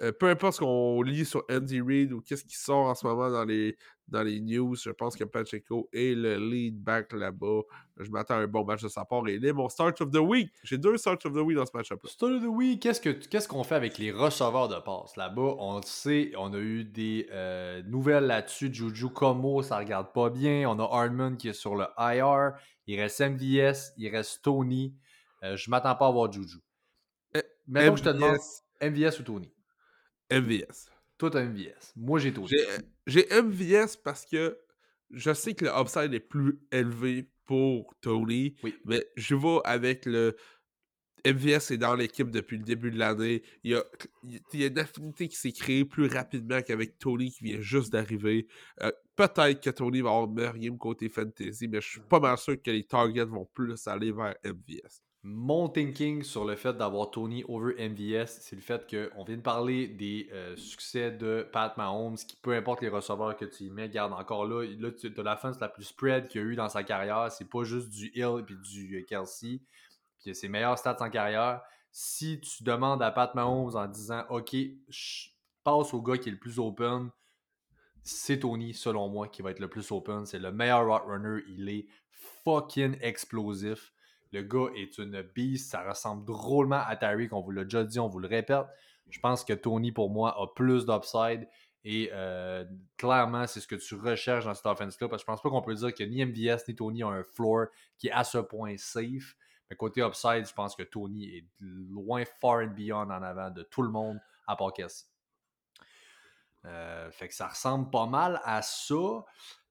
euh, peu importe ce qu'on lit sur Andy Reid ou qu'est-ce qui sort en ce moment dans les, dans les news, je pense que Pacheco est le lead back là-bas. Je m'attends à un bon match de sa part et il est mon start of the week. J'ai deux starts of the week dans ce match-up. Start of the week, qu'est-ce que- qu'est-ce qu'on fait avec les receveurs de passe? Là-bas? On le sait, on a eu des euh, nouvelles là-dessus. Juju Como, ça regarde pas bien. On a Hardman qui est sur le IR. Il reste MVS, il reste Tony. Euh, je m'attends pas à voir Juju. Euh, Maintenant, je te demande. MVS ou Tony? MVS. Toi, t'as MVS. Moi, j'ai Tony. J'ai- MVS parce que je sais que le upside est plus élevé pour Tony, Oui. mais je vais avec le MVS est dans l'équipe depuis le début de l'année. Il y a, il y a une affinité qui s'est créée plus rapidement qu'avec Tony qui vient juste d'arriver. Euh, Peut-être que Tony va avoir une meilleure game côté fantasy, mais je suis pas mal sûr que les targets vont plus aller vers MVS. Mon thinking sur le fait d'avoir Tony over MVS, c'est le fait qu'on vient de parler des euh, succès de Pat Mahomes, qui peu importe les receveurs que tu y mets, garde encore là, là as la fin, c'est la plus spread qu'il y a eu dans sa carrière. C'est pas juste du Hill et du euh, Kelsey, puis a ses meilleurs stats en carrière. Si tu demandes à Pat Mahomes en disant OK, passe au gars qui est le plus open, c'est Tony, selon moi, qui va être le plus open. C'est le meilleur route runner. Il est fucking explosif. Le gars est une beast. Ça ressemble drôlement à Tyreek. On vous l'a déjà dit, on vous le répète. Je pense que Tony, pour moi, a plus d'upside. Et euh, clairement, c'est ce que tu recherches dans cette offense-là. Parce que je pense pas qu'on peut dire que ni MVS ni Tony ont un floor qui est à ce point safe. Mais côté upside, je pense que Tony est loin far and beyond en avant de tout le monde à part Kelsey. Euh, fait que ça ressemble pas mal à ça.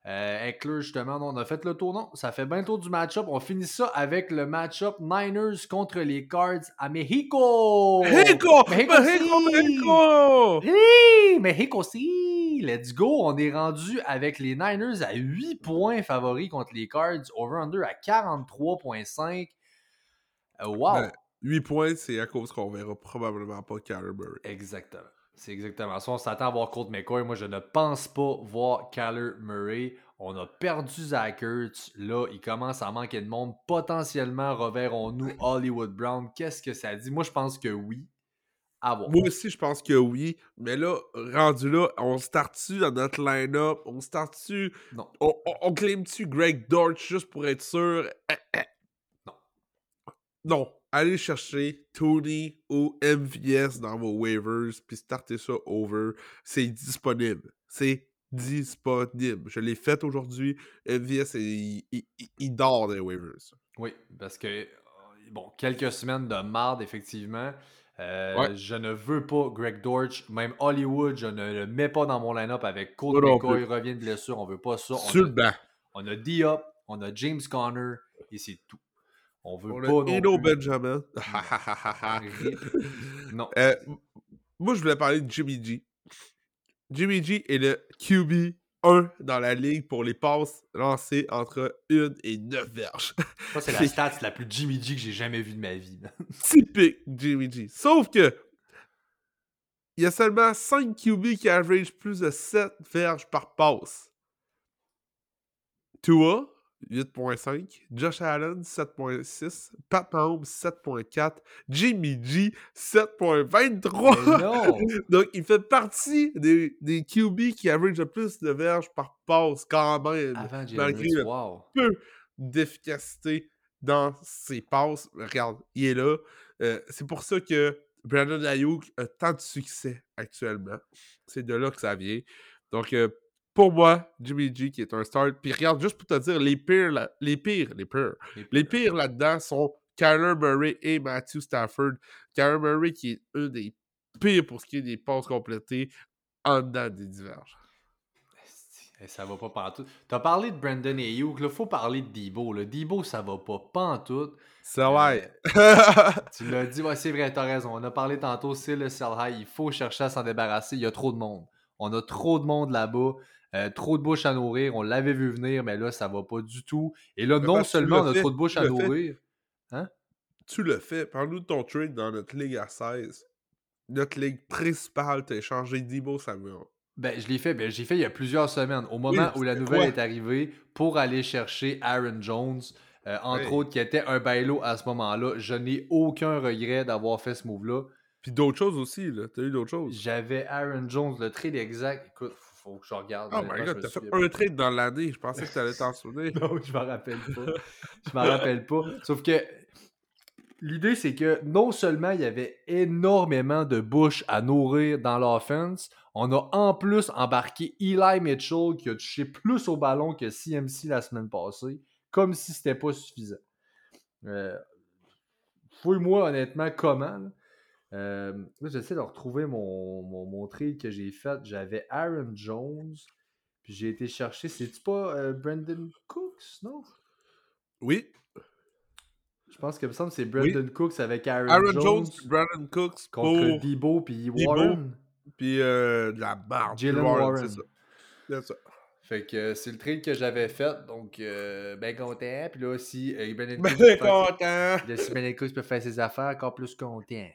Euh, Eckler, justement, on a fait le tour. Non, ça fait bien le tour du match-up. On finit ça avec le match-up Niners contre les Cards à Mexico. Mexico! Mexico Mexico! Oui, Mexico City! Let's go! On est rendu avec les Niners à 8 points favoris contre les Cards. Over-under à 43,5. Euh, wow! Ben, 8 points, c'est à cause qu'on verra probablement pas Murray. Exactement. C'est exactement ça. On s'attend à voir Colt McCoy. Moi, je ne pense pas voir Kyler Murray. On a perdu Zach Ertz. Là, il commence à manquer de monde. Potentiellement, reverrons-nous Hollywood Brown. Qu'est-ce que ça dit? Moi, je pense que oui. À voir. Moi aussi, je pense que oui. Mais là, rendu là, on start-tu dans notre line-up? On start-tu? Non. On, on, on claim-tu Greg Dortch juste pour être sûr? Non. Non. Allez chercher Tony ou MVS dans vos waivers, puis startez ça over. C'est disponible. C'est disponible. Je l'ai fait aujourd'hui. MVS, il, il- il- il dort des waivers. Oui, parce que, bon, quelques semaines de marde, effectivement. Euh, Ouais. Je ne veux pas Greg Dortch. Même Hollywood, je ne le mets pas dans mon line-up avec non McCoy. revient de blessure. On veut pas ça. On Sur a- le banc. On a Diop, on a James Conner et c'est tout. On veut On pas Eno. Benjamin. Non. Euh, moi, je voulais parler de Jimmy G. Jimmy G est le QB 1 dans la ligue pour les passes lancées entre 1 et 9 verges. Ça, c'est la stat la plus Jimmy G que j'ai jamais vue de ma vie. Typique Jimmy G. Sauf que il y a seulement 5 QB qui average plus de 7 verges par passe. Tua, 8.5. Josh Allen, 7.6. Pat Mahomes, 7.4. Jimmy G, 7.23. Mais non! Donc, il fait partie des, des QB qui average le plus de verges par passe quand même, Avant malgré Hurts, le wow. peu d'efficacité dans ses passes. Regarde, il est là. Euh, c'est pour ça que Brandon Ayuk a tant de succès actuellement. C'est de là que ça vient. Donc, euh, pour moi, Jimmy G qui est un start. Puis regarde, juste pour te dire, les pires, là- les pires, les pires, les pires là-dedans sont Kyler Murray et Matthew Stafford. Kyler Murray qui est un des pires pour ce qui est des passes complétées en dedans des diverges. Ça va pas pantoute. T'as parlé de Brandon Ayuk, là, faut parler de Debo. Là. Debo, ça va pas pantoute. Ça Euh, va. Tu l'as dit, ouais, c'est vrai, t'as raison. On a parlé tantôt, c'est le sell high. Il faut chercher à s'en débarrasser. Il y a trop de monde. On a trop de monde là-bas. Euh, trop de bouche à nourrir. On l'avait vu venir, mais là, ça va pas du tout. Et là, Mais non seulement on a fait, trop de bouche à fait. nourrir. Tu le fais. Parle-nous de ton trade dans notre ligue à 16. Notre ligue principale, t'as échangé Debo Samuel. Ben, je l'ai fait. Ben, j'ai fait il y a plusieurs semaines, au moment où la nouvelle quoi? est arrivée, pour aller chercher Aaron Jones, euh, entre autres, qui était un bailo à ce moment-là. Je n'ai aucun regret d'avoir fait ce move-là. Puis d'autres choses aussi, là. T'as eu d'autres choses. J'avais Aaron Jones, le trade exact. Écoute, faut, faut que je regarde. Oh honnêtement, my god, t'as fait un trade dans l'année. Je pensais que t'allais t'en souvenir. Non, je m'en rappelle pas. Je m'en rappelle pas. Sauf que l'idée, c'est que non seulement il y avait énormément de bouches à nourrir dans l'offense, on a en plus embarqué Eli Mitchell qui a touché plus au ballon que CMC la semaine passée, comme si c'était pas suffisant. Euh, Fouille-moi honnêtement comment. là. Euh, j'essaie de retrouver mon, mon, mon trade que j'ai fait. J'avais Aaron Jones. Puis j'ai été chercher, c'est-tu pas euh, Brandon Cooks, non? Oui. Je pense que me semble que c'est Brandon Cooks avec Aaron, Aaron Jones, Jones, Brandon Cooks contre. Debo puis. Warren. Puis euh, de la barre. Jalen Warren. C'est ça. C'est ça. Fait que euh, c'est le trade que j'avais fait, donc euh, ben content. Puis là, si euh, Brandon Ben faire- content. Là, si Brandon Cooks peut faire ses affaires, encore plus content.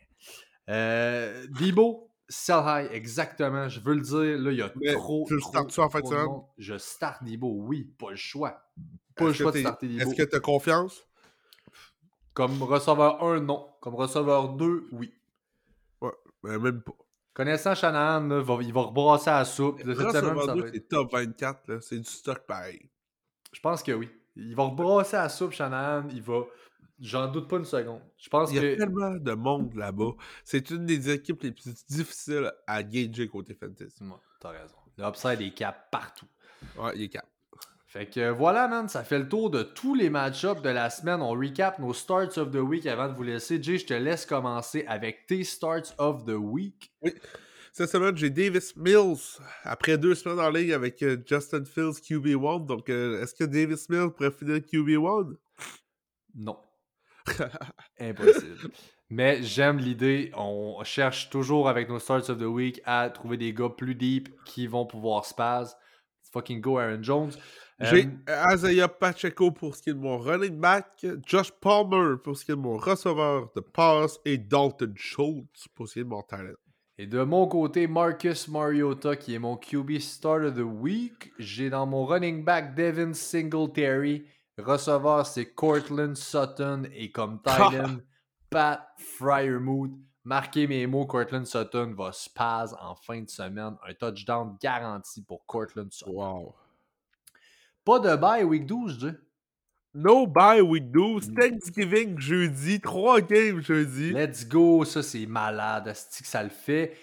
Euh, Debo, sell high, exactement. Je veux le dire, là, il y a Mais trop. tu trop, startes-tu en fin de monde. Je start Debo, oui, pas le choix. Pas le Est-ce choix de starter Debo. Est-ce que t'as confiance? Comme receveur 1, non. Comme receveur 2, oui. Ben, même pas. Connaissant Shanahan, là, va- il va rebrasser à la soupe. De cette semaine, Receveur ça 2, va être- c'est top 24, là. C'est du stock pareil. Je pense que oui. Il va rebrasser à la soupe, Shanahan. Il va. J'en doute pas une seconde. Je pense Il y a que. tellement de monde là-bas. C'est une des équipes les plus difficiles à gager côté fantasy. Ouais, T'as raison. Le upside est cap partout. Ouais, il est cap. Fait que voilà, man, ça fait le tour de tous les match-ups de la semaine. On recap nos starts of the week avant de vous laisser. Jay, je te laisse commencer avec tes starts of the week. Cette semaine, j'ai Davis Mills. Après deux semaines en ligne avec euh, Justin Fields QB1. Donc, euh, est-ce que Davis Mills pourrait finir QB1? Non. Impossible. Mais j'aime l'idée. On cherche toujours avec nos starts of the week à trouver des gars plus deep qui vont pouvoir spaz. Fucking go Aaron Jones. J'ai Euh, Isaiah Pacheco pour ce qui est de mon running back, Josh Palmer pour ce qui est de mon receveur de passe et Dalton Schultz pour ce qui est de mon talent. Et de mon côté, Marcus Mariota, qui est mon QB Start of the Week. J'ai dans mon running back Devin Singletary. Receveur, c'est Cortland Sutton. Et comme Titan, Pat Fryermuth. Marquez mes mots, Cortland Sutton va spaz en fin de semaine. Un touchdown garanti pour Cortland Sutton. Wow. Pas de bye week 12, je dis. No bye week 12, Thanksgiving jeudi, trois games jeudi. Let's go, ça c'est malade, asti que ça le fait.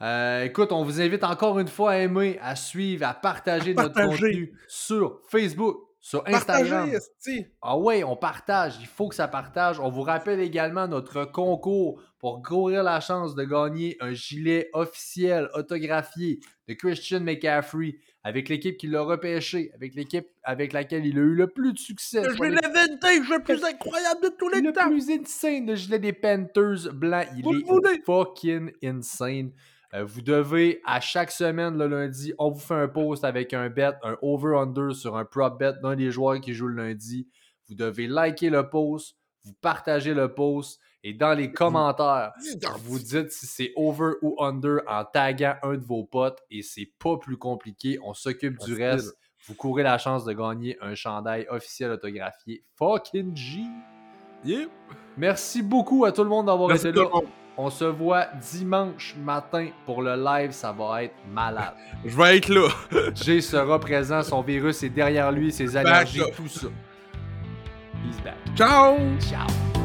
Euh, écoute, on vous invite encore une fois à aimer, à suivre, à partager notre Partager. contenu sur Facebook, sur Instagram. Partagez. Ah ouais, on partage, il faut que ça partage. On vous rappelle également notre concours pour courir la chance de gagner un gilet officiel autographié de Christian McCaffrey avec l'équipe qui l'a repêché, avec l'équipe avec laquelle il a eu le plus de succès. Le gilet vintage le plus incroyable de tous les le temps. plus insane, le gilet des Panthers blanc. Il Vous le est voulez? fucking insane. Euh, vous devez, à chaque semaine, le lundi, on vous fait un post avec un bet, un over-under sur un prop bet d'un des joueurs qui joue le lundi. Vous devez liker le post, vous partagez le post et dans les commentaires, vous dites si c'est over ou under en taguant un de vos potes et c'est pas plus compliqué. On s'occupe du reste. Vous courez la chance de gagner un chandail officiel autographié. Fucking G! Yeah. Merci beaucoup à tout le monde d'avoir été là. On se voit dimanche matin pour le live. Ça va être malade. Je vais être là. Jay sera présent. Son virus est derrière lui. Ses allergies, tout ça. He's back. Ciao! Ciao.